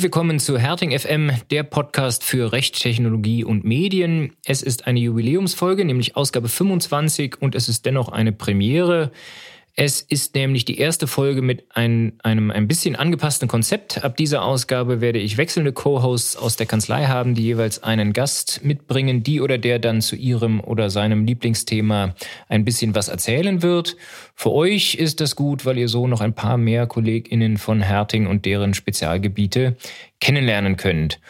Herzlich willkommen zu Herting FM, der Podcast für Recht, Technologie und Medien. Es ist eine Jubiläumsfolge, nämlich Ausgabe 25 und es ist dennoch eine Premiere. Es ist nämlich die erste Folge mit ein, einem ein bisschen angepassten Konzept. Ab dieser Ausgabe werde ich wechselnde Co-Hosts aus der Kanzlei haben, die jeweils einen Gast mitbringen, die oder der dann zu ihrem oder seinem Lieblingsthema ein bisschen was erzählen wird. Für euch ist das gut, weil ihr so noch ein paar mehr KollegInnen von Herting und deren Spezialgebiete kennenlernen könnt.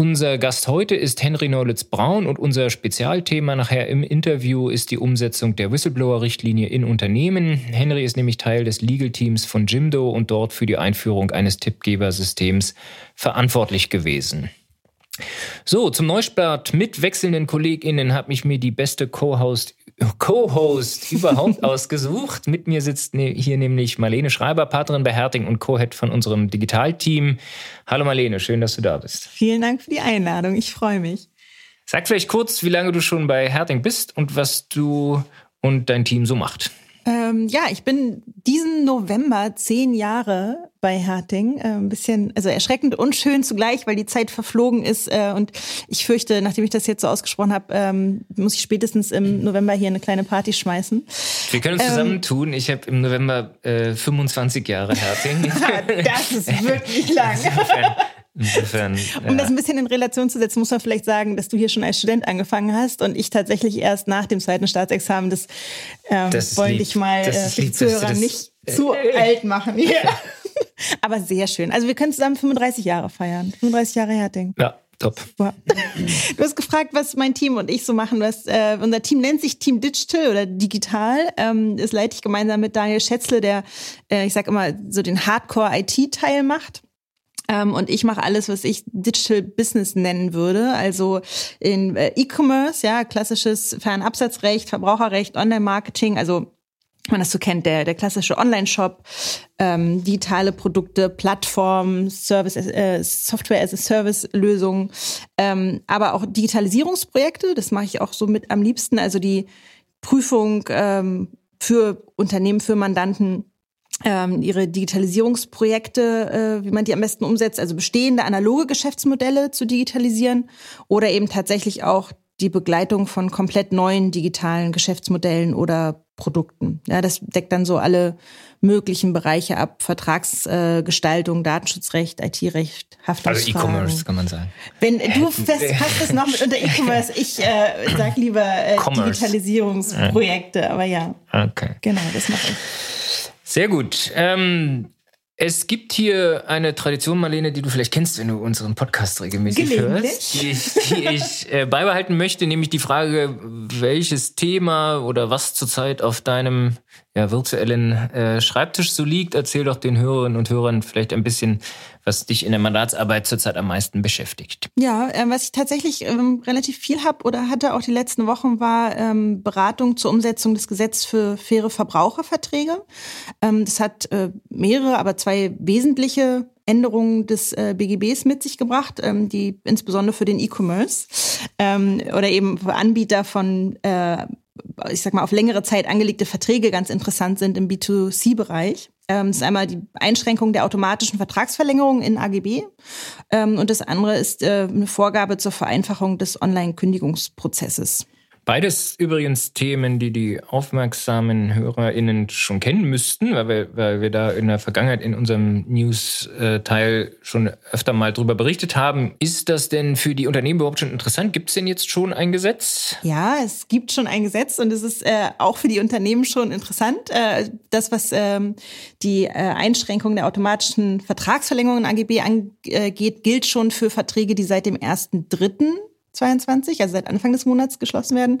Unser Gast heute ist Henry Neulitz-Braun und unser Spezialthema nachher im Interview ist die Umsetzung der Whistleblower-Richtlinie in Unternehmen. Henry ist nämlich Teil des Legal-Teams von Jimdo und dort für die Einführung eines Tippgebersystems verantwortlich gewesen. So, zum Neustart mit wechselnden KollegInnen habe ich mir die beste Co-Host Co-Host überhaupt ausgesucht. Mit mir sitzt ne, hier nämlich Marlene Schreiber, Partnerin bei Herting und Co-Head von unserem Digitalteam. Hallo Marlene, schön, dass du da bist. Vielen Dank für die Einladung. Ich freue mich. Sag vielleicht kurz, wie lange du schon bei Herting bist und was du und dein Team so macht. Ähm, ja, ich bin diesen November zehn Jahre bei Herting. Äh, ein bisschen, also erschreckend und schön zugleich, weil die Zeit verflogen ist. Äh, und ich fürchte, nachdem ich das jetzt so ausgesprochen habe, ähm, muss ich spätestens im November hier eine kleine Party schmeißen. Wir können uns ähm, zusammen tun. Ich habe im November äh, 25 Jahre Herting. das ist wirklich lang. Insofern, um das ein bisschen in Relation zu setzen, muss man vielleicht sagen, dass du hier schon als Student angefangen hast und ich tatsächlich erst nach dem zweiten Staatsexamen. Das, ähm, das wollte ich mal äh, die Zuhörer nicht äh, zu alt machen. Ja. Aber sehr schön. Also wir können zusammen 35 Jahre feiern. 35 Jahre Herting. Ja. Top. Du hast gefragt, was mein Team und ich so machen. Was, äh, unser Team nennt sich Team Digital oder Digital. Ähm, das leite ich gemeinsam mit Daniel Schätzle, der, äh, ich sag immer, so den Hardcore-IT-Teil macht. Ähm, und ich mache alles, was ich Digital Business nennen würde. Also in äh, E-Commerce, ja, klassisches Fernabsatzrecht, Verbraucherrecht, Online-Marketing, also man das so kennt, der, der klassische Online-Shop, ähm, digitale Produkte, Plattformen, Service, äh, Software as a Service-Lösungen, ähm, aber auch Digitalisierungsprojekte, das mache ich auch so mit am liebsten, also die Prüfung ähm, für Unternehmen, für Mandanten ähm, ihre Digitalisierungsprojekte, äh, wie man die am besten umsetzt, also bestehende analoge Geschäftsmodelle zu digitalisieren oder eben tatsächlich auch die Begleitung von komplett neuen digitalen Geschäftsmodellen oder Produkten. Ja, das deckt dann so alle möglichen Bereiche ab: Vertragsgestaltung, äh, Datenschutzrecht, IT-Recht, Haftungsfragen. Also E-Commerce kann man sagen. Wenn du fest, hast es noch mit unter E-Commerce, ich äh, sag lieber äh, Digitalisierungsprojekte, aber ja. Okay. Genau, das mache ich. Sehr gut. Ähm, es gibt hier eine Tradition, Marlene, die du vielleicht kennst, wenn du unseren Podcast regelmäßig hörst, die ich, die ich äh, beibehalten möchte, nämlich die Frage, welches Thema oder was zurzeit auf deinem ja, virtuellen äh, Schreibtisch so liegt. Erzähl doch den Hörerinnen und Hörern vielleicht ein bisschen, was dich in der Mandatsarbeit zurzeit am meisten beschäftigt. Ja, äh, was ich tatsächlich ähm, relativ viel habe oder hatte auch die letzten Wochen, war ähm, Beratung zur Umsetzung des Gesetzes für faire Verbraucherverträge. Ähm, das hat äh, mehrere, aber zwei wesentliche Änderungen des äh, BGBs mit sich gebracht, ähm, die insbesondere für den E-Commerce ähm, oder eben für Anbieter von äh, ich sag mal, auf längere Zeit angelegte Verträge ganz interessant sind im B2C-Bereich. Ähm, das ist einmal die Einschränkung der automatischen Vertragsverlängerung in AGB ähm, und das andere ist äh, eine Vorgabe zur Vereinfachung des Online-Kündigungsprozesses. Beides übrigens Themen, die die aufmerksamen HörerInnen schon kennen müssten, weil wir, weil wir da in der Vergangenheit in unserem News-Teil schon öfter mal drüber berichtet haben. Ist das denn für die Unternehmen überhaupt schon interessant? Gibt es denn jetzt schon ein Gesetz? Ja, es gibt schon ein Gesetz und es ist äh, auch für die Unternehmen schon interessant. Äh, das, was ähm, die äh, Einschränkung der automatischen Vertragsverlängerung in AGB angeht, gilt schon für Verträge, die seit dem 1.3. 22, also seit Anfang des Monats geschlossen werden.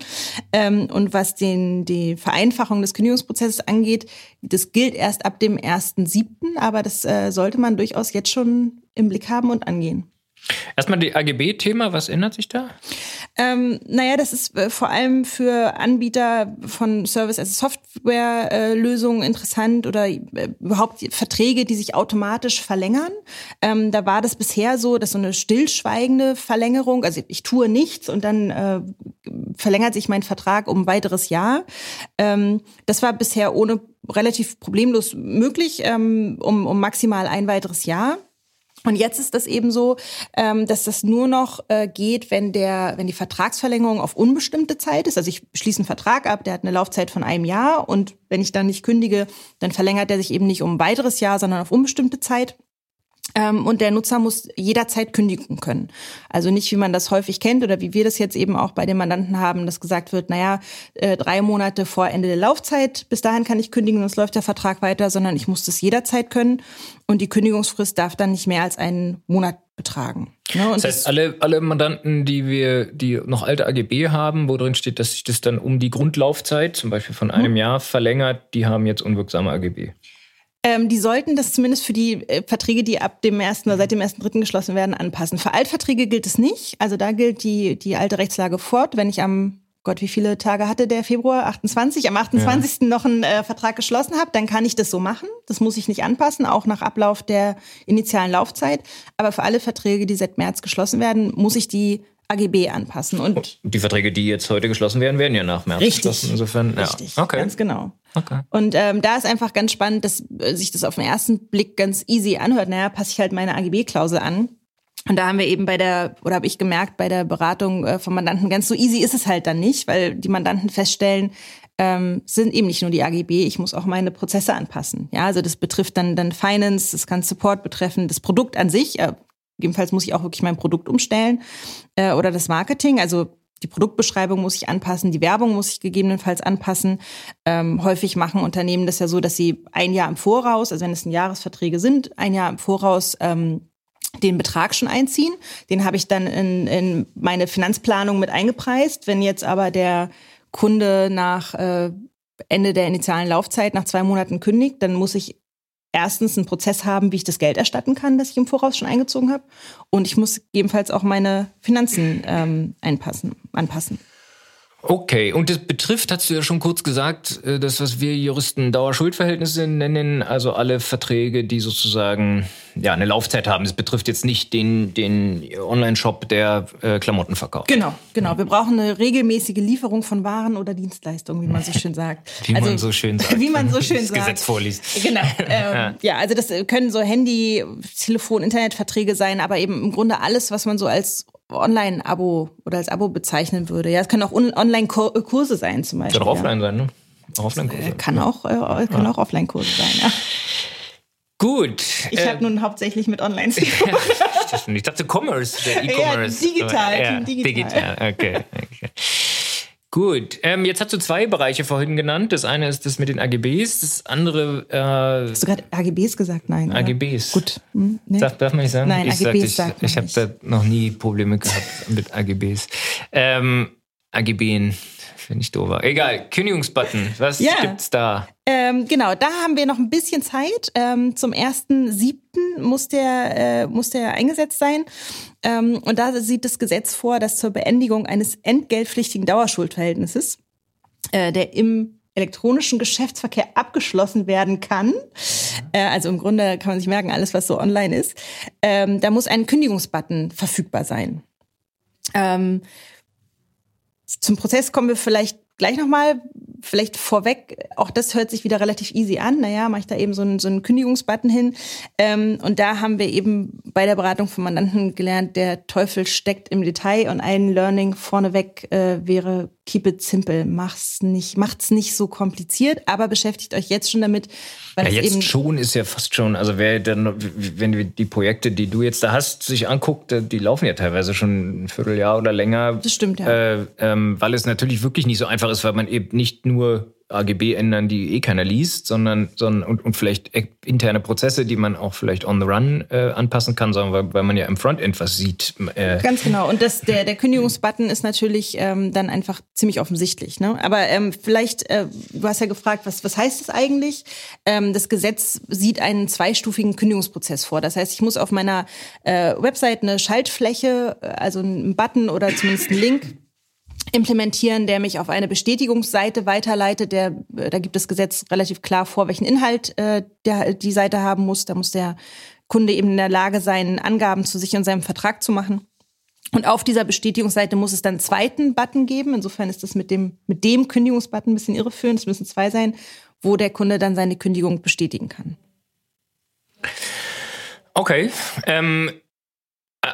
Ähm, und was den, die Vereinfachung des Kündigungsprozesses angeht, das gilt erst ab dem 1.7., aber das äh, sollte man durchaus jetzt schon im Blick haben und angehen. Erstmal die AGB-Thema, was ändert sich da? Ähm, naja, das ist äh, vor allem für Anbieter von Service-as-Software-Lösungen äh, interessant oder äh, überhaupt Verträge, die sich automatisch verlängern. Ähm, da war das bisher so, dass so eine stillschweigende Verlängerung, also ich tue nichts und dann äh, verlängert sich mein Vertrag um ein weiteres Jahr. Ähm, das war bisher ohne relativ problemlos möglich, ähm, um, um maximal ein weiteres Jahr. Und jetzt ist das eben so, ähm, dass das nur noch äh, geht, wenn der, wenn die Vertragsverlängerung auf unbestimmte Zeit ist. Also ich schließe einen Vertrag ab, der hat eine Laufzeit von einem Jahr und wenn ich dann nicht kündige, dann verlängert er sich eben nicht um ein weiteres Jahr, sondern auf unbestimmte Zeit. Ähm, und der Nutzer muss jederzeit kündigen können. Also nicht, wie man das häufig kennt oder wie wir das jetzt eben auch bei den Mandanten haben, dass gesagt wird, naja, äh, drei Monate vor Ende der Laufzeit, bis dahin kann ich kündigen, sonst läuft der Vertrag weiter, sondern ich muss das jederzeit können. Und die Kündigungsfrist darf dann nicht mehr als einen Monat betragen. Ne? das heißt, alle, alle Mandanten, die wir, die noch alte AGB haben, wo drin steht, dass sich das dann um die Grundlaufzeit, zum Beispiel von einem hm. Jahr, verlängert, die haben jetzt unwirksame AGB. Ähm, die sollten das zumindest für die äh, Verträge, die ab dem ersten oder seit dem ersten dritten geschlossen werden, anpassen. Für Altverträge gilt es nicht. Also da gilt die, die alte Rechtslage fort. Wenn ich am Gott, wie viele Tage hatte der Februar? 28. Am 28. Ja. noch einen äh, Vertrag geschlossen habe, dann kann ich das so machen. Das muss ich nicht anpassen, auch nach Ablauf der initialen Laufzeit. Aber für alle Verträge, die seit März geschlossen werden, muss ich die AGB anpassen. Und die Verträge, die jetzt heute geschlossen werden, werden ja nach März richtig, geschlossen. Insofern, ja. Richtig, okay. ganz genau. Okay. Und ähm, da ist einfach ganz spannend, dass äh, sich das auf den ersten Blick ganz easy anhört. Naja, passe ich halt meine AGB-Klausel an. Und da haben wir eben bei der, oder habe ich gemerkt, bei der Beratung äh, von Mandanten, ganz so easy ist es halt dann nicht, weil die Mandanten feststellen, ähm, sind eben nicht nur die AGB, ich muss auch meine Prozesse anpassen. Ja, also das betrifft dann, dann Finance, das kann Support betreffen, das Produkt an sich, äh, Gegebenenfalls muss ich auch wirklich mein Produkt umstellen äh, oder das Marketing. Also die Produktbeschreibung muss ich anpassen, die Werbung muss ich gegebenenfalls anpassen. Ähm, häufig machen Unternehmen das ja so, dass sie ein Jahr im Voraus, also wenn es ein Jahresverträge sind, ein Jahr im Voraus ähm, den Betrag schon einziehen. Den habe ich dann in, in meine Finanzplanung mit eingepreist. Wenn jetzt aber der Kunde nach äh, Ende der initialen Laufzeit nach zwei Monaten kündigt, dann muss ich erstens einen Prozess haben, wie ich das Geld erstatten kann, das ich im Voraus schon eingezogen habe. Und ich muss gegebenenfalls auch meine Finanzen ähm, einpassen, anpassen. Okay, und das betrifft, hast du ja schon kurz gesagt, äh, das, was wir Juristen Dauerschuldverhältnisse nennen, also alle Verträge, die sozusagen ja eine Laufzeit haben. Das betrifft jetzt nicht den, den Online-Shop, der äh, Klamotten verkauft. Genau, genau. Wir brauchen eine regelmäßige Lieferung von Waren oder Dienstleistungen, wie man so schön sagt. wie also, man so schön sagt. Wie man so schön das sagt. Gesetz vorliest. Genau. Ähm, ja, also das können so Handy, Telefon, Internetverträge sein, aber eben im Grunde alles, was man so als Online-Abo oder als Abo bezeichnen würde. Ja, es können auch Online-Kurse sein zum Beispiel. Kann auch offline sein, ne? Offline-Kurse. Kann auch, äh, kann ja. auch Offline-Kurse sein, ja. Gut. Ich äh, habe nun hauptsächlich mit Online zu tun. ich dachte Commerce, der E-Commerce. Ja, digital, ja, digital. Digital, okay. okay. Gut, ähm, jetzt hast du zwei Bereiche vorhin genannt. Das eine ist das mit den AGBs, das andere. Äh, hast du gerade AGBs gesagt? Nein. AGBs. Oder? Gut. Hm, nee. darf, darf man nicht sagen? Nein, ich AGBs sag, ich, ich habe da noch nie Probleme gehabt mit AGBs. Ähm, AGBen Finde ich doof. Egal, Kündigungsbutton, was ja. gibt's da? Ähm, genau, da haben wir noch ein bisschen Zeit. Ähm, zum 1.7. muss der, äh, muss der eingesetzt sein. Ähm, und da sieht das Gesetz vor, dass zur Beendigung eines entgeltpflichtigen Dauerschuldverhältnisses, äh, der im elektronischen Geschäftsverkehr abgeschlossen werden kann. Äh, also im Grunde kann man sich merken, alles, was so online ist. Ähm, da muss ein Kündigungsbutton verfügbar sein. Ähm, zum Prozess kommen wir vielleicht gleich nochmal. Vielleicht vorweg, auch das hört sich wieder relativ easy an. Naja, mache ich da eben so einen, so einen Kündigungsbutton hin. Ähm, und da haben wir eben bei der Beratung von Mandanten gelernt, der Teufel steckt im Detail und ein Learning vorneweg äh, wäre, keep it simple. Mach's nicht, macht's nicht so kompliziert, aber beschäftigt euch jetzt schon damit. Weil ja, jetzt eben schon ist ja fast schon, also wer dann, wenn wir die Projekte, die du jetzt da hast, sich anguckt, äh, die laufen ja teilweise schon ein Vierteljahr oder länger. Das stimmt, ja. Äh, ähm, weil es natürlich wirklich nicht so einfach ist, weil man eben nicht nur AGB ändern, die eh keiner liest, sondern, sondern und, und vielleicht interne Prozesse, die man auch vielleicht on the run äh, anpassen kann, sondern weil, weil man ja im Frontend was sieht. Äh. Ganz genau. Und das, der, der Kündigungsbutton ist natürlich ähm, dann einfach ziemlich offensichtlich. Ne? Aber ähm, vielleicht, äh, du hast ja gefragt, was, was heißt das eigentlich? Ähm, das Gesetz sieht einen zweistufigen Kündigungsprozess vor. Das heißt, ich muss auf meiner äh, Website eine Schaltfläche, äh, also einen Button oder zumindest einen Link implementieren, der mich auf eine Bestätigungsseite weiterleitet. Der, äh, da gibt das Gesetz relativ klar vor, welchen Inhalt äh, der, die Seite haben muss. Da muss der Kunde eben in der Lage sein, Angaben zu sich und seinem Vertrag zu machen. Und auf dieser Bestätigungsseite muss es dann einen zweiten Button geben. Insofern ist das mit dem, mit dem Kündigungsbutton ein bisschen irreführend. Es müssen zwei sein, wo der Kunde dann seine Kündigung bestätigen kann. Okay. Ähm,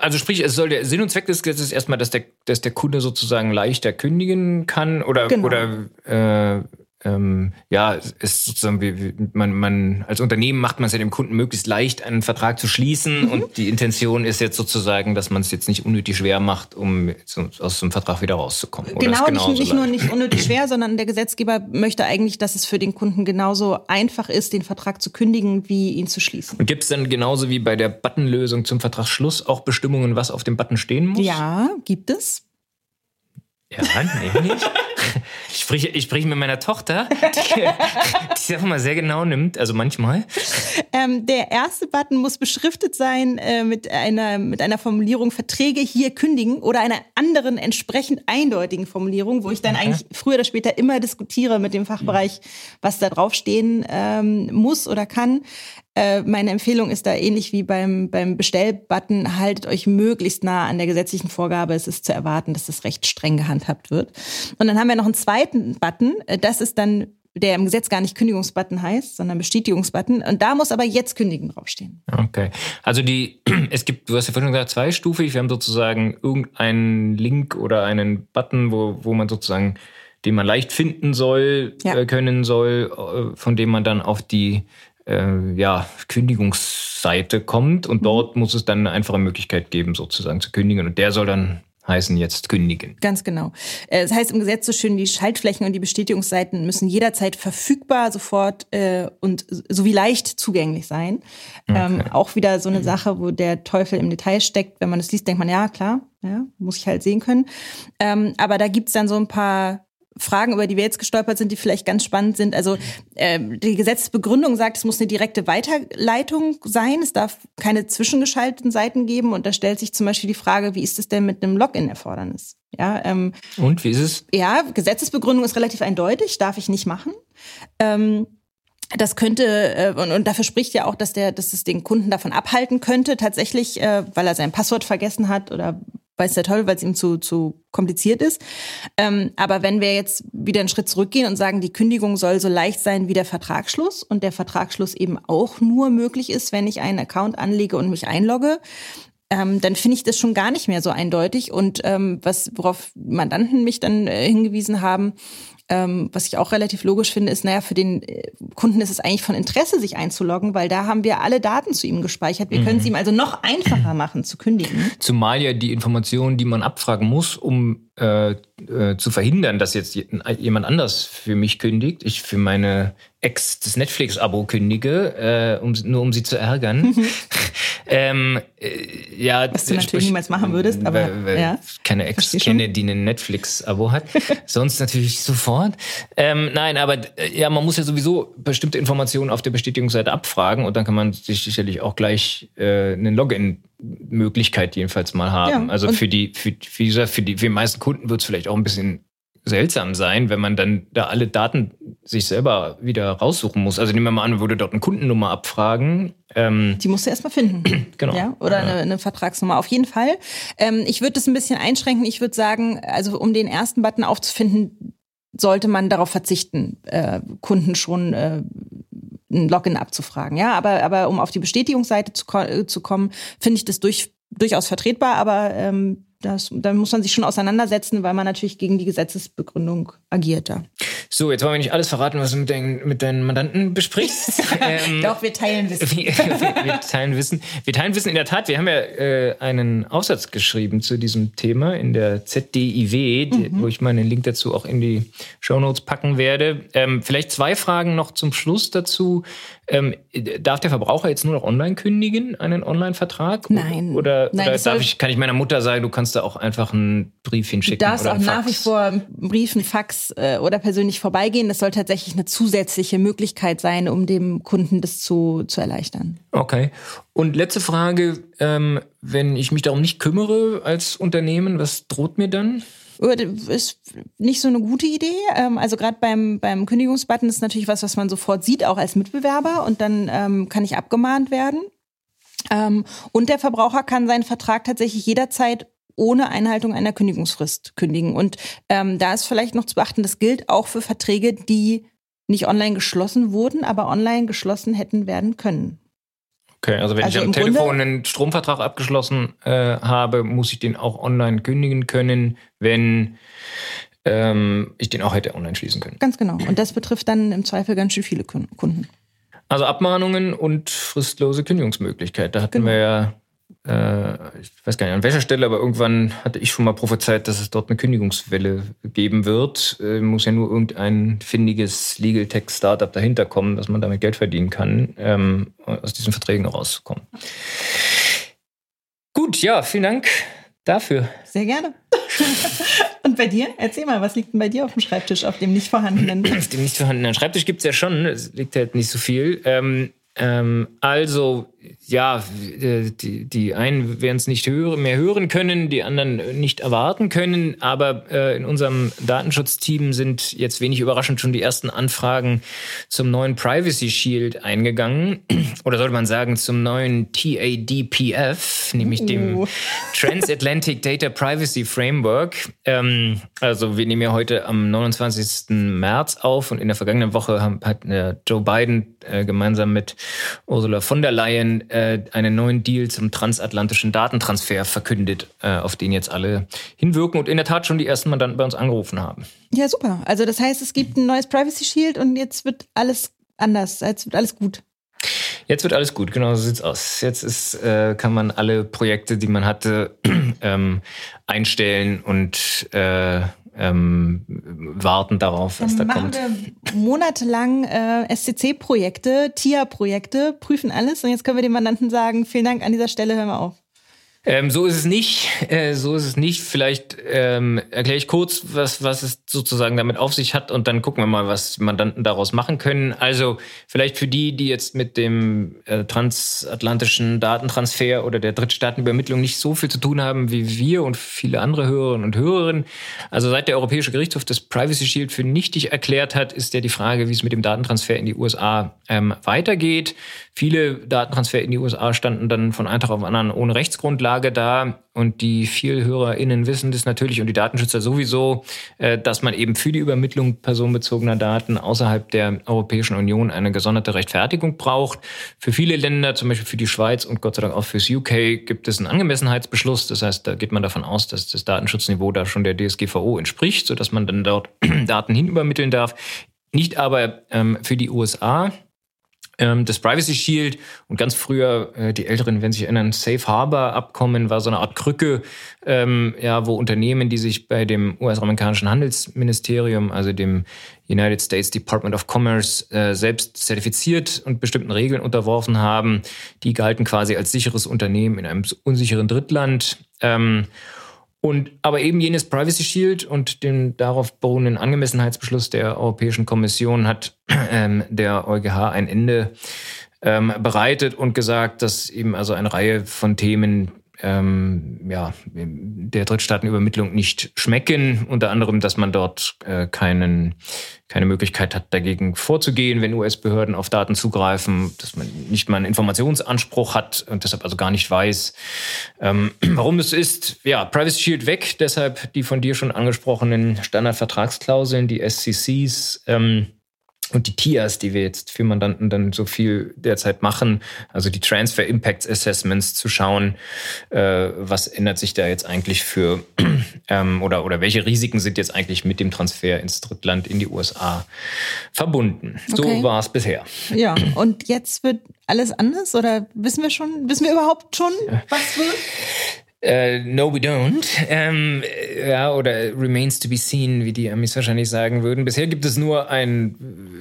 also sprich, es soll der Sinn und Zweck des Gesetzes erstmal, dass der, dass der Kunde sozusagen leichter kündigen kann oder, genau. oder äh, ähm, ja, ist sozusagen, wie, wie, man, man als Unternehmen macht man es ja dem Kunden möglichst leicht, einen Vertrag zu schließen. Mhm. Und die Intention ist jetzt sozusagen, dass man es jetzt nicht unnötig schwer macht, um aus dem Vertrag wieder rauszukommen. Genau, nicht, nicht nur nicht unnötig schwer, sondern der Gesetzgeber möchte eigentlich, dass es für den Kunden genauso einfach ist, den Vertrag zu kündigen, wie ihn zu schließen. Und gibt es dann genauso wie bei der Buttonlösung zum Vertragsschluss auch Bestimmungen, was auf dem Button stehen muss? Ja, gibt es. Ja, nicht. Ich spreche, ich spreche mit meiner Tochter, die, die es einfach mal sehr genau nimmt, also manchmal. Ähm, der erste Button muss beschriftet sein äh, mit, einer, mit einer Formulierung Verträge hier kündigen oder einer anderen entsprechend eindeutigen Formulierung, wo ich dann okay. eigentlich früher oder später immer diskutiere mit dem Fachbereich, was da draufstehen ähm, muss oder kann. Äh, meine Empfehlung ist da ähnlich wie beim, beim Bestellbutton, haltet euch möglichst nah an der gesetzlichen Vorgabe. Es ist zu erwarten, dass das recht streng gehandhabt wird. Und dann haben wir noch einen zweiten Button. Äh, das ist dann der im Gesetz gar nicht Kündigungsbutton heißt, sondern Bestätigungsbutton. Und da muss aber jetzt kündigen draufstehen. Okay. Also die, es gibt, du hast ja vorhin gesagt, zweistufig. Wir haben sozusagen irgendeinen Link oder einen Button, wo, wo man sozusagen, den man leicht finden soll, ja. äh, können soll, von dem man dann auf die äh, ja, Kündigungsseite kommt und mhm. dort muss es dann eine einfache Möglichkeit geben, sozusagen zu kündigen. Und der soll dann heißen jetzt kündigen. Ganz genau. Äh, das heißt im Gesetz so schön, die Schaltflächen und die Bestätigungsseiten müssen jederzeit verfügbar, sofort äh, und sowie leicht zugänglich sein. Ähm, okay. Ähm, auch wieder so eine. Sache, wo der Teufel im Detail steckt. Wenn man es liest, denkt man, ja klar, ja, muss ich halt sehen können. Ähm, aber da gibt's dann so ein paar Fragen, über die wir jetzt gestolpert sind, die vielleicht ganz spannend sind. Also äh, die Gesetzesbegründung sagt, es muss eine direkte Weiterleitung sein. Es darf keine zwischengeschalteten Seiten geben. Und da stellt sich zum Beispiel die Frage, wie ist es denn mit einem Login-Erfordernis? Ja, ähm, und wie ist es? Ja, Gesetzesbegründung ist relativ eindeutig, darf ich nicht machen. Ähm, das könnte äh, und, und dafür spricht ja auch, dass der, dass es den Kunden davon abhalten könnte, tatsächlich, äh, weil er sein Passwort vergessen hat oder weiß der Teufel, weil es ihm zu, zu kompliziert ist. Ähm, aber wenn wir jetzt wieder einen Schritt zurückgehen und sagen, die Kündigung soll so leicht sein wie der Vertragsschluss und der Vertragsschluss eben auch nur möglich ist, wenn ich einen Account anlege und mich einlogge, ähm, dann finde ich das schon gar nicht mehr so eindeutig. Und ähm, was, worauf Mandanten mich dann äh, hingewiesen haben, ähm, was ich auch relativ logisch finde, ist, naja, für den äh, Kunden ist es eigentlich von Interesse, sich einzuloggen, weil da haben wir alle Daten zu ihm gespeichert. Wir mhm. können es ihm also noch einfacher machen zu kündigen. Zumal ja die Informationen, die man abfragen muss, um äh, äh, zu verhindern, dass jetzt jemand anders für mich kündigt, ich für meine Ex das Netflix-Abo kündige, äh, um, nur um sie zu ärgern. ähm, äh, ja, Was du natürlich niemals machen würdest, aber weil, weil ja. keine Ex kenne, die ein Netflix-Abo hat. Sonst natürlich sofort. Ähm, nein, aber äh, ja, man muss ja sowieso bestimmte Informationen auf der Bestätigungsseite abfragen und dann kann man sich sicherlich auch gleich äh, einen Login Möglichkeit jedenfalls mal haben. Ja, also für die, für, wie gesagt, für die, für die meisten Kunden wird es vielleicht auch ein bisschen seltsam sein, wenn man dann da alle Daten sich selber wieder raussuchen muss. Also nehmen wir mal an, man würde dort eine Kundennummer abfragen. Ähm, die musst du erstmal finden. genau. Ja, oder ja. Eine, eine, Vertragsnummer. Auf jeden Fall. Ähm, ich würde das ein bisschen einschränken. Ich würde sagen, also um den ersten Button aufzufinden, sollte man darauf verzichten, äh, Kunden schon äh, ein Login abzufragen. Ja, aber, aber um auf die Bestätigungsseite zu, äh, zu kommen, finde ich das durch, durchaus vertretbar, aber ähm, das, da muss man sich schon auseinandersetzen, weil man natürlich gegen die Gesetzesbegründung agiert. Ja. So, jetzt wollen wir nicht alles verraten, was du mit, dein, mit deinen Mandanten besprichst. ähm, Doch, wir teilen Wissen. Wir, wir, wir, teilen Wissen. Wir teilen Wissen in der Tat. Wir haben ja äh, einen Aufsatz geschrieben zu diesem Thema in der ZDIW, mhm. wo ich mal einen Link dazu auch in die Show Notes packen werde. Ähm, vielleicht zwei Fragen noch zum Schluss dazu. Ähm, darf der Verbraucher jetzt nur noch online kündigen, einen Online-Vertrag? Nein. Oder, Nein, oder darf ich, kann ich meiner Mutter sagen, du kannst da auch einfach einen Brief hinschicken? Du darfst auch nach wie vor Briefen, Fax äh, oder persönlich vorbeigehen. Das soll tatsächlich eine zusätzliche Möglichkeit sein, um dem Kunden das zu, zu erleichtern. Okay. Und letzte Frage, ähm, wenn ich mich darum nicht kümmere als Unternehmen, was droht mir dann? ist nicht so eine gute Idee. Ähm, also gerade beim, beim Kündigungsbutton ist natürlich was, was man sofort sieht, auch als Mitbewerber und dann ähm, kann ich abgemahnt werden. Ähm, und der Verbraucher kann seinen Vertrag tatsächlich jederzeit ohne Einhaltung einer Kündigungsfrist kündigen. Und ähm, da ist vielleicht noch zu beachten, das gilt auch für Verträge, die nicht online geschlossen wurden, aber online geschlossen hätten werden können. Okay, also wenn also ich am Telefon Grunde einen Stromvertrag abgeschlossen äh, habe, muss ich den auch online kündigen können, wenn ähm, ich den auch hätte online schließen können. Ganz genau. Und das betrifft dann im Zweifel ganz schön viele Kunden. Also Abmahnungen und fristlose Kündigungsmöglichkeit. Da hatten genau. wir ja äh, ich weiß gar nicht an welcher Stelle, aber irgendwann hatte ich schon mal prophezeit, dass es dort eine Kündigungswelle geben wird. Äh, muss ja nur irgendein findiges Legal Tech Startup dahinter kommen, dass man damit Geld verdienen kann, ähm, aus diesen Verträgen rauszukommen. Gut, ja, vielen Dank dafür. Sehr gerne. Und bei dir? Erzähl mal, was liegt denn bei dir auf dem Schreibtisch, auf dem nicht vorhandenen? Auf dem nicht vorhandenen Schreibtisch gibt es ja schon, es liegt halt nicht so viel. Ähm, ähm, also, ja, die, die einen werden es nicht hören, mehr hören können, die anderen nicht erwarten können. Aber äh, in unserem Datenschutzteam sind jetzt wenig überraschend schon die ersten Anfragen zum neuen Privacy Shield eingegangen. Oder sollte man sagen, zum neuen TADPF, nämlich uh. dem Transatlantic Data Privacy Framework. Ähm, also, wir nehmen ja heute am 29. März auf und in der vergangenen Woche hat äh, Joe Biden äh, gemeinsam mit Ursula von der Leyen äh, einen neuen Deal zum transatlantischen Datentransfer verkündet, äh, auf den jetzt alle hinwirken und in der Tat schon die ersten Mandanten bei uns angerufen haben. Ja, super. Also das heißt, es gibt ein neues Privacy Shield und jetzt wird alles anders, jetzt wird alles gut. Jetzt wird alles gut, genau so sieht's aus. Jetzt ist, äh, kann man alle Projekte, die man hatte, ähm, einstellen und äh, ähm, warten darauf, was Dann da kommt. Wir monatelang äh, SCC-Projekte, TIA-Projekte, prüfen alles und jetzt können wir den Mandanten sagen, vielen Dank, an dieser Stelle hören wir auf. Ähm, so ist es nicht. Äh, so ist es nicht. Vielleicht ähm, erkläre ich kurz, was, was es sozusagen damit auf sich hat und dann gucken wir mal, was Mandanten daraus machen können. Also vielleicht für die, die jetzt mit dem äh, transatlantischen Datentransfer oder der Drittstaatenübermittlung nicht so viel zu tun haben wie wir und viele andere Hörerinnen und Hörerinnen. Also seit der Europäische Gerichtshof das Privacy Shield für nichtig erklärt hat, ist ja die Frage, wie es mit dem Datentransfer in die USA ähm, weitergeht. Viele Datentransfer in die USA standen dann von einem Tag auf den anderen ohne Rechtsgrundlage da. Und die viel HörerInnen wissen das natürlich und die Datenschützer sowieso, äh, dass man eben für die Übermittlung personenbezogener Daten außerhalb der Europäischen Union eine gesonderte Rechtfertigung braucht. Für viele Länder, zum Beispiel für die Schweiz und Gott sei Dank auch fürs UK, gibt es einen Angemessenheitsbeschluss. Das heißt, da geht man davon aus, dass das Datenschutzniveau da schon der DSGVO entspricht, sodass man dann dort Daten hinübermitteln darf. Nicht aber ähm, für die USA das Privacy Shield und ganz früher, äh, die Älteren werden sich erinnern, Safe Harbor Abkommen war so eine Art Krücke, ähm, ja, wo Unternehmen, die sich bei dem US-amerikanischen Handelsministerium, also dem United States Department of Commerce, äh, selbst zertifiziert und bestimmten Regeln unterworfen haben, die galten quasi als sicheres Unternehmen in einem unsicheren Drittland. Ähm, und aber eben jenes Privacy Shield und den darauf beruhenden Angemessenheitsbeschluss der Europäischen Kommission hat ähm, der EuGH ein Ende ähm, bereitet und gesagt, dass eben also eine Reihe von Themen ähm, ja, der Drittstaatenübermittlung nicht schmecken. Unter anderem, dass man dort äh, keinen, keine Möglichkeit hat, dagegen vorzugehen, wenn US-Behörden auf Daten zugreifen, dass man nicht mal einen Informationsanspruch hat und deshalb also gar nicht weiß, ähm, warum das ist. Ja, Privacy Shield weg, deshalb die von dir schon angesprochenen Standardvertragsklauseln, die SCCs. Ähm, und die TIAs, die wir jetzt für Mandanten dann so viel derzeit machen, also die Transfer Impact Assessments zu schauen, äh, was ändert sich da jetzt eigentlich für ähm, oder, oder welche Risiken sind jetzt eigentlich mit dem Transfer ins Drittland in die USA verbunden. Okay. So war es bisher. Ja, und jetzt wird alles anders oder wissen wir schon, wissen wir überhaupt schon, was wird? Uh, no, we don't. Ähm, ja, oder remains to be seen, wie die Amis wahrscheinlich sagen würden. Bisher gibt es nur ein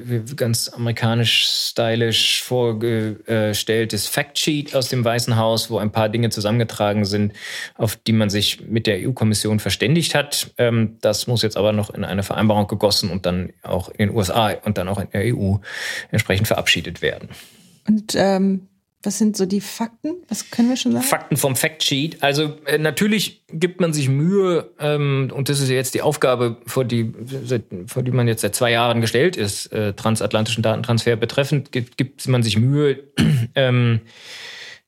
äh, ganz amerikanisch stylisch vorgestelltes Factsheet aus dem Weißen Haus, wo ein paar Dinge zusammengetragen sind, auf die man sich mit der EU-Kommission verständigt hat. Ähm, das muss jetzt aber noch in eine Vereinbarung gegossen und dann auch in den USA und dann auch in der EU entsprechend verabschiedet werden. Und ähm was sind so die Fakten? Was können wir schon sagen? Fakten vom Factsheet. Also äh, natürlich gibt man sich Mühe, ähm, und das ist ja jetzt die Aufgabe, vor die, seit, vor die man jetzt seit zwei Jahren gestellt ist, äh, transatlantischen Datentransfer betreffend, gibt, gibt man sich Mühe, ähm,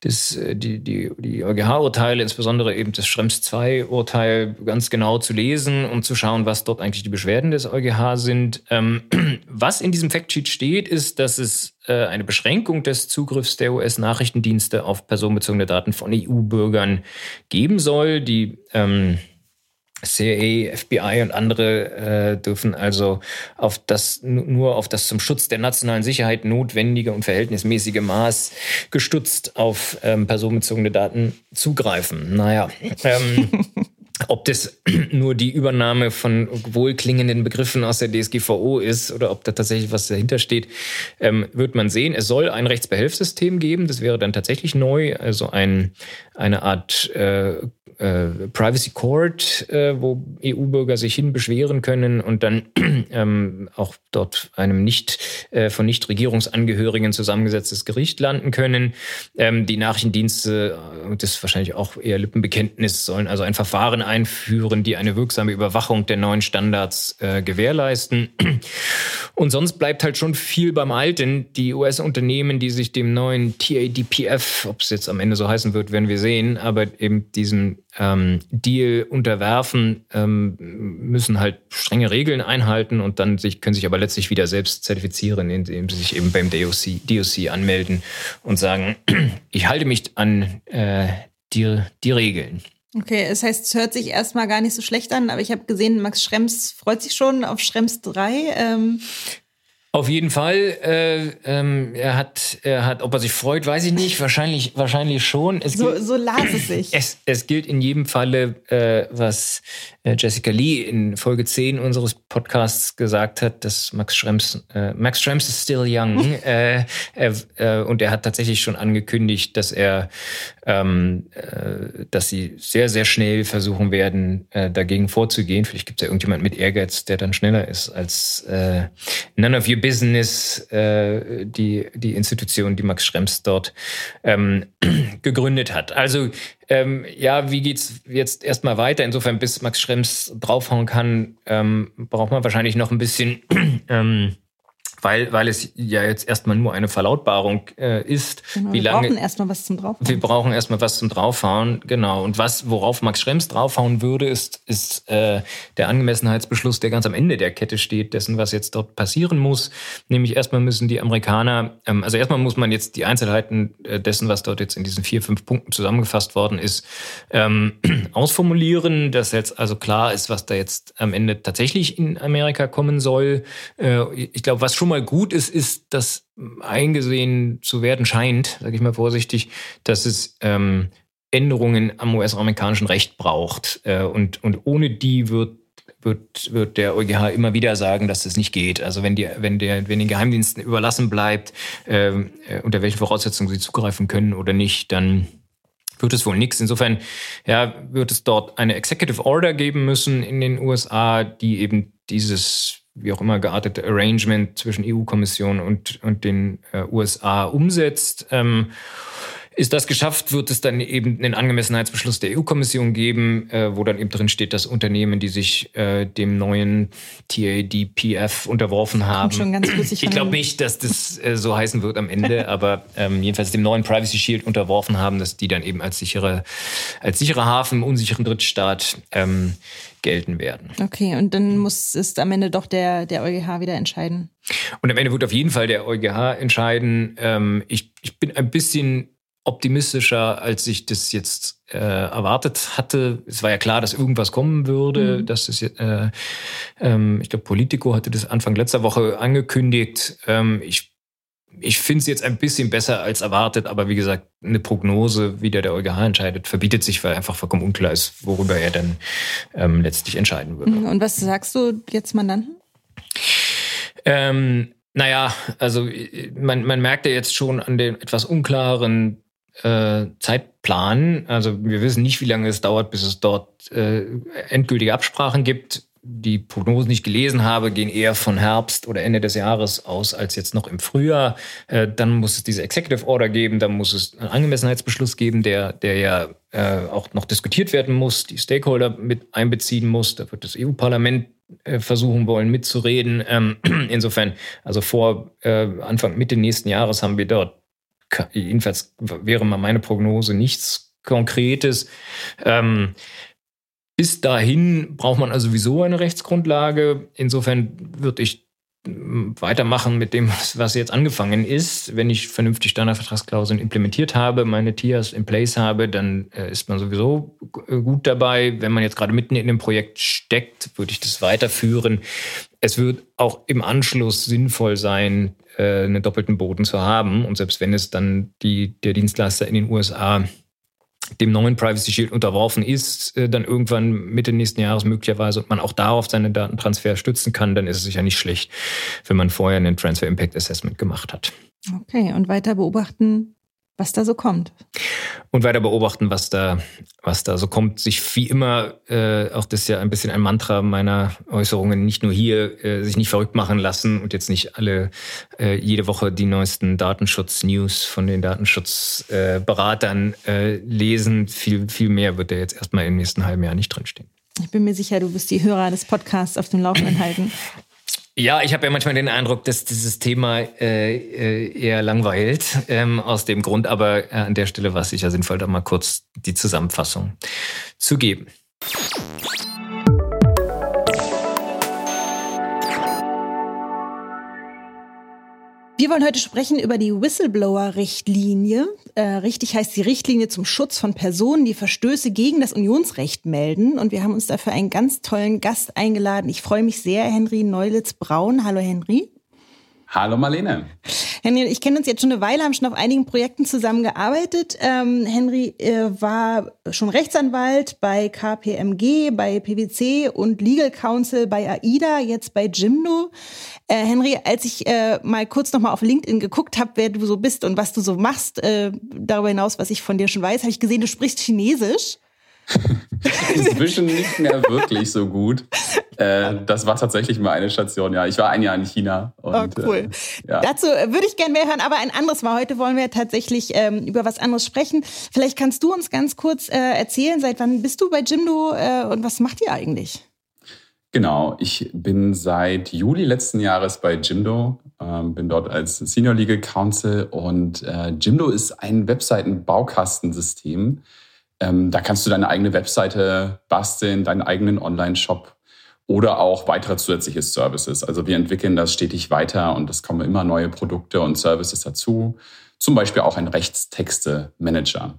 das, äh, die, die, die EuGH-Urteile, insbesondere eben das Schrems II-Urteil, ganz genau zu lesen und zu schauen, was dort eigentlich die Beschwerden des EuGH sind. Ähm, was in diesem Factsheet steht, ist, dass es äh, eine Beschränkung des Zugriffs der US-Nachrichtendienste auf personenbezogene Daten von EU-Bürgern geben soll. Die ähm, CIA, FBI und andere äh, dürfen also auf das nur auf das zum Schutz der nationalen Sicherheit notwendige und verhältnismäßige Maß gestutzt auf ähm, personenbezogene Daten zugreifen. Naja, ähm, ob das nur die Übernahme von wohlklingenden Begriffen aus der DSGVO ist oder ob da tatsächlich was dahinter steht, ähm, wird man sehen. Es soll ein Rechtsbehelfssystem geben, das wäre dann tatsächlich neu, also ein, eine Art äh, äh, Privacy Court, äh, wo EU-Bürger sich hinbeschweren können und dann ähm, auch dort einem nicht äh, von Nichtregierungsangehörigen zusammengesetztes Gericht landen können. Ähm, die Nachrichtendienste, äh, das ist wahrscheinlich auch eher Lippenbekenntnis, sollen also ein Verfahren einführen, die eine wirksame Überwachung der neuen Standards äh, gewährleisten. Und sonst bleibt halt schon viel beim Alten. Die US-Unternehmen, die sich dem neuen TADPF, ob es jetzt am Ende so heißen wird, werden wir sehen, aber eben diesem ähm, Deal unterwerfen, ähm, müssen halt strenge Regeln einhalten und dann sich, können sich aber letztlich wieder selbst zertifizieren, indem sie sich eben beim DOC, DOC anmelden und sagen, ich halte mich an äh, die, die Regeln. Okay, das heißt, es hört sich erstmal gar nicht so schlecht an, aber ich habe gesehen, Max Schrems freut sich schon auf Schrems 3. Ähm auf jeden Fall. Äh, ähm, er hat, er hat, ob er sich freut, weiß ich nicht. Wahrscheinlich, wahrscheinlich schon. Es so, gilt, so las es sich. Es, es gilt in jedem Falle, äh, was äh, Jessica Lee in Folge 10 unseres Podcasts gesagt hat, dass Max Schrems, äh, Max Schrems ist still young. äh, er, äh, und er hat tatsächlich schon angekündigt, dass er, ähm, äh, dass sie sehr, sehr schnell versuchen werden, äh, dagegen vorzugehen. Vielleicht gibt es ja irgendjemand mit Ehrgeiz, der dann schneller ist als äh, None of Your Business, äh, die, die Institution, die Max Schrems dort ähm, gegründet hat. Also ähm, ja, wie geht's jetzt erstmal weiter? Insofern, bis Max Schrems draufhauen kann, ähm, braucht man wahrscheinlich noch ein bisschen ähm, weil, weil es ja jetzt erstmal nur eine Verlautbarung äh, ist. Genau, wie wir lange, brauchen erstmal was zum Draufhauen. Wir brauchen erstmal was zum Draufhauen, genau. Und was, worauf Max Schrems draufhauen würde, ist, ist äh, der Angemessenheitsbeschluss, der ganz am Ende der Kette steht, dessen, was jetzt dort passieren muss. Nämlich erstmal müssen die Amerikaner, ähm, also erstmal muss man jetzt die Einzelheiten äh, dessen, was dort jetzt in diesen vier, fünf Punkten zusammengefasst worden ist, ähm, ausformulieren, dass jetzt also klar ist, was da jetzt am Ende tatsächlich in Amerika kommen soll. Äh, ich glaube, was schon mal mal gut ist, ist, dass eingesehen zu werden scheint, sage ich mal vorsichtig, dass es ähm, Änderungen am US-amerikanischen Recht braucht. Äh, und, und ohne die wird wird, wird der EuGH immer wieder sagen, dass das nicht geht. Also wenn, die, wenn, der, wenn den Geheimdiensten überlassen bleibt, ähm, äh, unter welchen Voraussetzungen sie zugreifen können oder nicht, dann wird es wohl nichts. Insofern ja, wird es dort eine Executive Order geben müssen in den USA, die eben dieses wie auch immer geartete Arrangement zwischen EU-Kommission und, und den äh, USA umsetzt. Ähm, ist das geschafft, wird es dann eben einen Angemessenheitsbeschluss der EU-Kommission geben, äh, wo dann eben drin steht, dass Unternehmen, die sich äh, dem neuen TADPF unterworfen haben. Schon ganz ich glaube nicht, dass das äh, so heißen wird am Ende, aber ähm, jedenfalls dem neuen Privacy Shield unterworfen haben, dass die dann eben als sichere, als sicherer Hafen im unsicheren Drittstaat ähm, gelten werden. Okay, und dann muss es am Ende doch der, der EuGH wieder entscheiden. Und am Ende wird auf jeden Fall der EuGH entscheiden. Ähm, ich, ich bin ein bisschen optimistischer, als ich das jetzt äh, erwartet hatte. Es war ja klar, dass irgendwas kommen würde. Mhm. Dass es, äh, ähm, ich glaube, Politico hatte das Anfang letzter Woche angekündigt. Ähm, ich ich finde es jetzt ein bisschen besser als erwartet, aber wie gesagt, eine Prognose, wie der, der EuGH entscheidet, verbietet sich, weil einfach vollkommen unklar ist, worüber er dann ähm, letztlich entscheiden würde. Mhm. Und was sagst du jetzt Mandanten? Ähm, naja, also man, man merkt ja jetzt schon an den etwas unklaren äh, Zeitplan. Also wir wissen nicht, wie lange es dauert, bis es dort äh, endgültige Absprachen gibt. Die Prognosen, die ich gelesen habe, gehen eher von Herbst oder Ende des Jahres aus als jetzt noch im Frühjahr. Äh, dann muss es diese Executive Order geben, dann muss es einen Angemessenheitsbeschluss geben, der, der ja äh, auch noch diskutiert werden muss, die Stakeholder mit einbeziehen muss. Da wird das EU-Parlament äh, versuchen wollen mitzureden. Ähm, insofern, also vor äh, Anfang Mitte nächsten Jahres haben wir dort jedenfalls wäre mal meine Prognose nichts Konkretes. Ähm, bis dahin braucht man also sowieso eine Rechtsgrundlage. Insofern würde ich weitermachen mit dem, was jetzt angefangen ist. Wenn ich vernünftig Standardvertragsklauseln implementiert habe, meine TIAs in place habe, dann äh, ist man sowieso äh, gut dabei. Wenn man jetzt gerade mitten in dem Projekt steckt, würde ich das weiterführen. Es wird auch im Anschluss sinnvoll sein, äh, einen doppelten Boden zu haben. Und selbst wenn es dann die, der Dienstleister in den USA dem neuen Privacy Shield unterworfen ist, äh, dann irgendwann Mitte nächsten Jahres möglicherweise und man auch darauf seine Datentransfer stützen kann, dann ist es sicher nicht schlecht, wenn man vorher einen Transfer Impact Assessment gemacht hat. Okay, und weiter beobachten, was da so kommt. Und weiter beobachten, was da, was da so kommt. Sich wie immer, äh, auch das ist ja ein bisschen ein Mantra meiner Äußerungen, nicht nur hier, äh, sich nicht verrückt machen lassen und jetzt nicht alle äh, jede Woche die neuesten Datenschutz-News von den Datenschutzberatern äh, lesen. Viel, viel mehr wird da jetzt erstmal im nächsten halben Jahr nicht drinstehen. Ich bin mir sicher, du wirst die Hörer des Podcasts auf dem Laufenden halten. Ja, ich habe ja manchmal den Eindruck, dass dieses Thema äh, äh, eher langweilt ähm, aus dem Grund, aber äh, an der Stelle war es sicher sinnvoll, da mal kurz die Zusammenfassung zu geben. Wir wollen heute sprechen über die Whistleblower-Richtlinie. Äh, richtig heißt die Richtlinie zum Schutz von Personen, die Verstöße gegen das Unionsrecht melden. Und wir haben uns dafür einen ganz tollen Gast eingeladen. Ich freue mich sehr, Henry Neulitz-Braun. Hallo, Henry. Hallo Marlene. Henry, ich kenne uns jetzt schon eine Weile, haben schon auf einigen Projekten zusammengearbeitet. Ähm, Henry äh, war schon Rechtsanwalt bei KPMG, bei PwC und Legal Counsel bei AIDA, jetzt bei Jimdo. Äh, Henry, als ich äh, mal kurz nochmal auf LinkedIn geguckt habe, wer du so bist und was du so machst, äh, darüber hinaus, was ich von dir schon weiß, habe ich gesehen, du sprichst Chinesisch. Inzwischen nicht mehr wirklich so gut. Äh, das war tatsächlich mal eine Station. Ja, ich war ein Jahr in China. Und, oh, cool. Äh, ja. Dazu würde ich gerne mehr hören, aber ein anderes Mal. Heute wollen wir tatsächlich ähm, über was anderes sprechen. Vielleicht kannst du uns ganz kurz äh, erzählen, seit wann bist du bei Jimdo äh, und was macht ihr eigentlich? Genau, ich bin seit Juli letzten Jahres bei Jimdo, ähm, bin dort als Senior Legal Counsel und äh, Jimdo ist ein Webseiten-Baukastensystem, ähm, da kannst du deine eigene Webseite basteln, deinen eigenen Online-Shop oder auch weitere zusätzliche Services. Also wir entwickeln das stetig weiter und es kommen immer neue Produkte und Services dazu. Zum Beispiel auch ein Rechtstexte-Manager.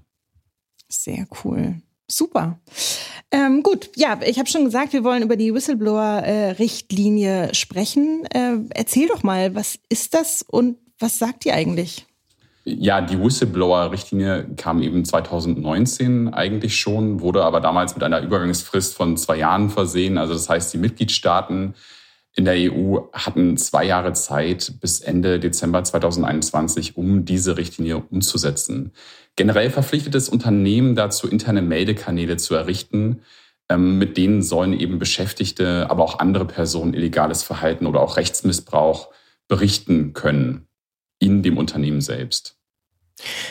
Sehr cool. Super. Ähm, gut, ja, ich habe schon gesagt, wir wollen über die Whistleblower-Richtlinie sprechen. Äh, erzähl doch mal, was ist das und was sagt die eigentlich? Ja, die Whistleblower-Richtlinie kam eben 2019 eigentlich schon, wurde aber damals mit einer Übergangsfrist von zwei Jahren versehen. Also das heißt, die Mitgliedstaaten in der EU hatten zwei Jahre Zeit bis Ende Dezember 2021, um diese Richtlinie umzusetzen. Generell verpflichtet es Unternehmen dazu, interne Meldekanäle zu errichten. Ähm, mit denen sollen eben Beschäftigte, aber auch andere Personen illegales Verhalten oder auch Rechtsmissbrauch berichten können in dem Unternehmen selbst.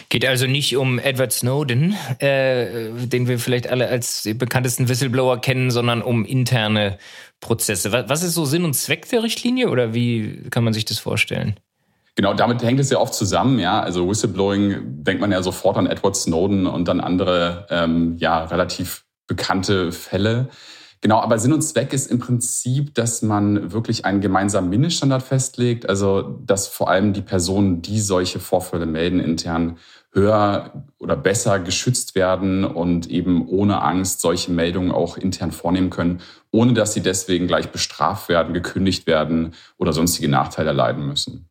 Geht also nicht um Edward Snowden, äh, den wir vielleicht alle als bekanntesten Whistleblower kennen, sondern um interne Prozesse. Was ist so Sinn und Zweck der Richtlinie oder wie kann man sich das vorstellen? Genau, damit hängt es ja oft zusammen, ja. Also Whistleblowing denkt man ja sofort an Edward Snowden und dann andere, ähm, ja, relativ bekannte Fälle. Genau, aber Sinn und Zweck ist im Prinzip, dass man wirklich einen gemeinsamen Mindeststandard festlegt, also dass vor allem die Personen, die solche Vorfälle melden, intern höher oder besser geschützt werden und eben ohne Angst solche Meldungen auch intern vornehmen können, ohne dass sie deswegen gleich bestraft werden, gekündigt werden oder sonstige Nachteile erleiden müssen.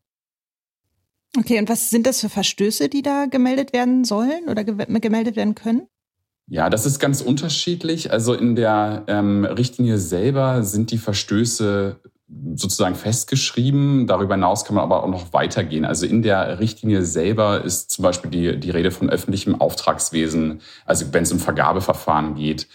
Okay, und was sind das für Verstöße, die da gemeldet werden sollen oder gemeldet werden können? Ja, das ist ganz unterschiedlich. Also in der ähm, Richtlinie selber sind die Verstöße sozusagen festgeschrieben. Darüber hinaus kann man aber auch noch weitergehen. Also in der Richtlinie selber ist zum Beispiel die, die Rede von öffentlichem Auftragswesen, also wenn es um Vergabeverfahren geht.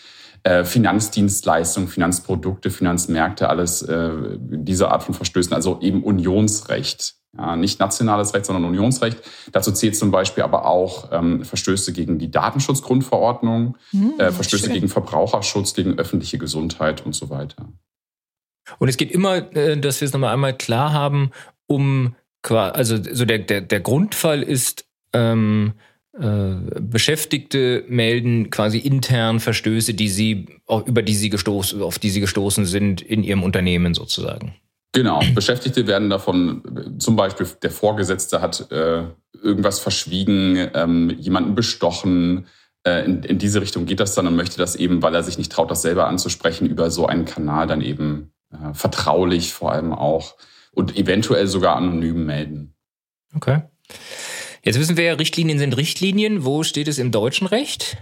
Äh, Finanzdienstleistungen, Finanzprodukte, Finanzmärkte, alles äh, diese Art von Verstößen, also eben Unionsrecht. Ja, nicht nationales Recht, sondern Unionsrecht. Dazu zählt zum Beispiel aber auch ähm, Verstöße gegen die Datenschutzgrundverordnung, hm, äh, Verstöße schön. gegen Verbraucherschutz, gegen öffentliche Gesundheit und so weiter. Und es geht immer, äh, dass wir es nochmal einmal klar haben, um also so der, der, der Grundfall ist ähm, äh, Beschäftigte melden quasi intern Verstöße, die sie, über die sie gestoßen, auf die sie gestoßen sind in ihrem Unternehmen sozusagen. Genau, Beschäftigte werden davon, zum Beispiel der Vorgesetzte hat äh, irgendwas verschwiegen, ähm, jemanden bestochen. Äh, in, in diese Richtung geht das dann und möchte das eben, weil er sich nicht traut, das selber anzusprechen, über so einen Kanal dann eben äh, vertraulich vor allem auch und eventuell sogar anonym melden. Okay. Jetzt wissen wir ja, Richtlinien sind Richtlinien. Wo steht es im deutschen Recht?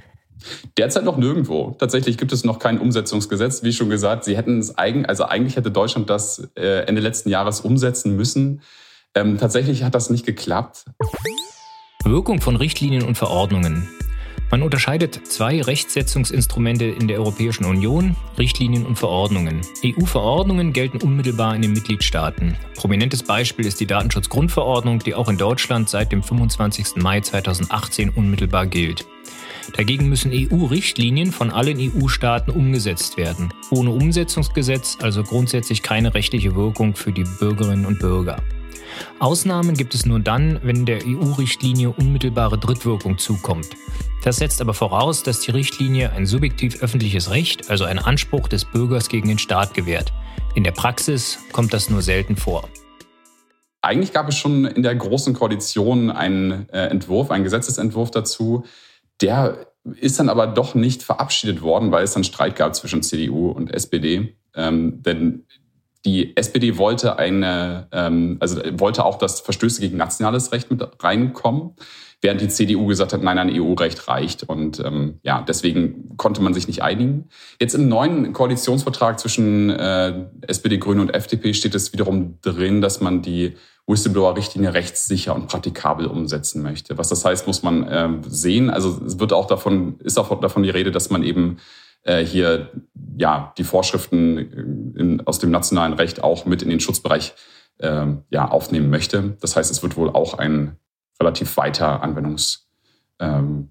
Derzeit noch nirgendwo. Tatsächlich gibt es noch kein Umsetzungsgesetz. Wie schon gesagt, sie hätten es eigentlich, also eigentlich hätte Deutschland das äh, Ende letzten Jahres umsetzen müssen. Ähm, tatsächlich hat das nicht geklappt. Wirkung von Richtlinien und Verordnungen. Man unterscheidet zwei Rechtsetzungsinstrumente in der Europäischen Union, Richtlinien und Verordnungen. EU-Verordnungen gelten unmittelbar in den Mitgliedstaaten. Prominentes Beispiel ist die Datenschutzgrundverordnung, die auch in Deutschland seit dem 25. Mai 2018 unmittelbar gilt. Dagegen müssen EU-Richtlinien von allen EU-Staaten umgesetzt werden. Ohne Umsetzungsgesetz also grundsätzlich keine rechtliche Wirkung für die Bürgerinnen und Bürger. Ausnahmen gibt es nur dann, wenn der EU-Richtlinie unmittelbare Drittwirkung zukommt. Das setzt aber voraus, dass die Richtlinie ein subjektiv öffentliches Recht, also einen Anspruch des Bürgers gegen den Staat gewährt. In der Praxis kommt das nur selten vor. Eigentlich gab es schon in der Großen Koalition einen äh, Entwurf, einen Gesetzesentwurf dazu, der ist dann aber doch nicht verabschiedet worden, weil es dann Streit gab zwischen CDU und SPD. Ähm, denn die SPD wollte eine, ähm, also wollte auch, dass Verstöße gegen nationales Recht mit reinkommen, während die CDU gesagt hat, nein, nein, EU-Recht reicht. Und ähm, ja, deswegen konnte man sich nicht einigen. Jetzt im neuen Koalitionsvertrag zwischen äh, SPD, Grüne und FDP steht es wiederum drin, dass man die Whistleblower-Richtlinie rechtssicher und praktikabel umsetzen möchte. Was das heißt, muss man äh, sehen. Also es wird auch davon, ist auch davon die Rede, dass man eben äh, hier ja die Vorschriften äh, in, aus dem nationalen Recht auch mit in den Schutzbereich äh, ja, aufnehmen möchte. Das heißt, es wird wohl auch ein relativ weiter Anwendungs, ähm,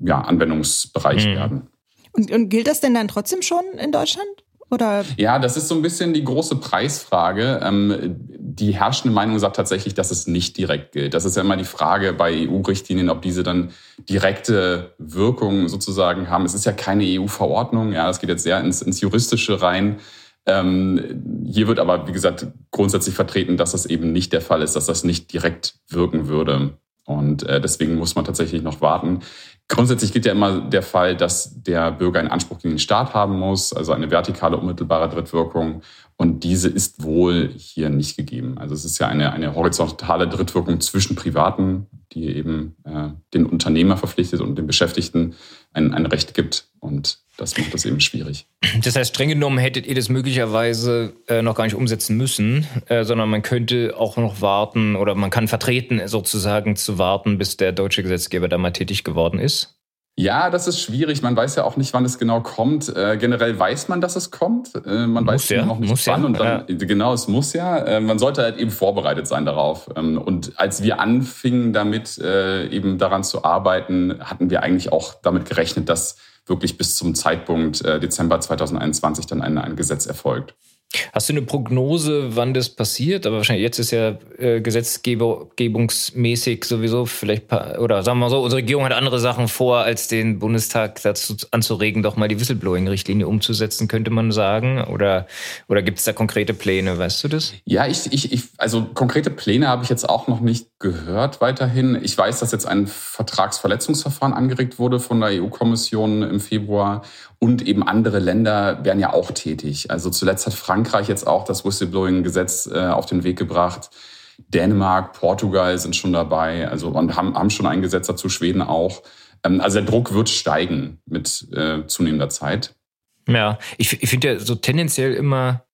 ja, Anwendungsbereich mhm. werden. Und, und gilt das denn dann trotzdem schon in Deutschland? Oder? Ja, das ist so ein bisschen die große Preisfrage. Ähm, die herrschende Meinung sagt tatsächlich, dass es nicht direkt gilt. Das ist ja immer die Frage bei EU-Richtlinien, ob diese dann direkte Wirkung sozusagen haben. Es ist ja keine EU-Verordnung. Ja, das geht jetzt sehr ins, ins Juristische rein. Ähm, hier wird aber, wie gesagt, grundsätzlich vertreten, dass das eben nicht der Fall ist, dass das nicht direkt wirken würde. Und äh, deswegen muss man tatsächlich noch warten. Grundsätzlich gilt ja immer der Fall, dass der Bürger einen Anspruch gegen den Staat haben muss, also eine vertikale unmittelbare Drittwirkung. Und diese ist wohl hier nicht gegeben. Also es ist ja eine, eine horizontale Drittwirkung zwischen Privaten, die eben äh, den Unternehmer verpflichtet und den Beschäftigten ein, ein Recht gibt. Und das macht das eben schwierig. Das heißt, streng genommen hättet ihr das möglicherweise äh, noch gar nicht umsetzen müssen, äh, sondern man könnte auch noch warten oder man kann vertreten, sozusagen zu warten, bis der deutsche Gesetzgeber da mal tätig geworden ist. Ja, das ist schwierig. Man weiß ja auch nicht, wann es genau kommt. Äh, generell weiß man, dass es kommt. Äh, man muss weiß ja, noch nicht wann. Ja. Und dann, ja. Genau, es muss ja. Äh, man sollte halt eben vorbereitet sein darauf. Ähm, und als wir anfingen damit, äh, eben daran zu arbeiten, hatten wir eigentlich auch damit gerechnet, dass wirklich bis zum Zeitpunkt äh, Dezember 2021 dann ein, ein Gesetz erfolgt. Hast du eine Prognose, wann das passiert? Aber wahrscheinlich jetzt ist ja äh, gesetzgebungsmäßig sowieso vielleicht, oder sagen wir mal so, unsere Regierung hat andere Sachen vor, als den Bundestag dazu anzuregen, doch mal die Whistleblowing-Richtlinie umzusetzen, könnte man sagen. Oder, oder gibt es da konkrete Pläne, weißt du das? Ja, ich, ich, ich also konkrete Pläne habe ich jetzt auch noch nicht gehört weiterhin. Ich weiß, dass jetzt ein Vertragsverletzungsverfahren angeregt wurde von der EU-Kommission im Februar und eben andere Länder werden ja auch tätig. Also zuletzt hat Frankreich jetzt auch das Whistleblowing-Gesetz äh, auf den Weg gebracht. Dänemark, Portugal sind schon dabei, also und haben, haben schon ein Gesetz dazu, Schweden auch. Ähm, also der Druck wird steigen mit äh, zunehmender Zeit. Ja, ich, ich finde ja so tendenziell immer,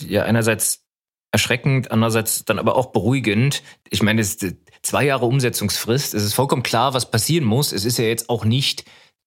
ja, einerseits erschreckend, andererseits dann aber auch beruhigend. Ich meine, es ist zwei Jahre Umsetzungsfrist. Es ist vollkommen klar, was passieren muss. Es ist ja jetzt auch nicht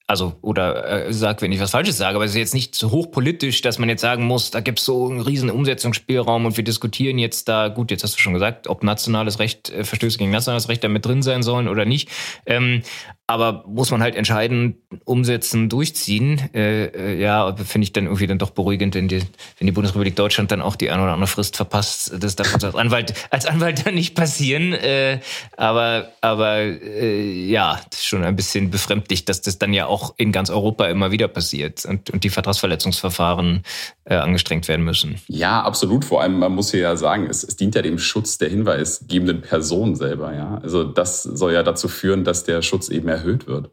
also, oder äh, sag, wenn ich was Falsches sage, aber es ist jetzt nicht so hochpolitisch, dass man jetzt sagen muss, da gibt es so einen riesen Umsetzungsspielraum und wir diskutieren jetzt da, gut, jetzt hast du schon gesagt, ob nationales Recht, äh, Verstöße gegen nationales Recht da mit drin sein sollen oder nicht. Ähm, aber muss man halt entscheiden, umsetzen, durchziehen. Äh, äh, ja, finde ich dann irgendwie dann doch beruhigend, wenn die, wenn die Bundesrepublik Deutschland dann auch die eine oder andere Frist verpasst. Das darf uns als Anwalt, als Anwalt dann nicht passieren. Äh, aber aber äh, ja, schon ein bisschen befremdlich, dass das dann ja auch in ganz Europa immer wieder passiert und, und die Vertragsverletzungsverfahren äh, angestrengt werden müssen. Ja, absolut. Vor allem, man muss hier ja sagen, es, es dient ja dem Schutz der hinweisgebenden Person selber. Ja, also das soll ja dazu führen, dass der Schutz eben erhöht wird.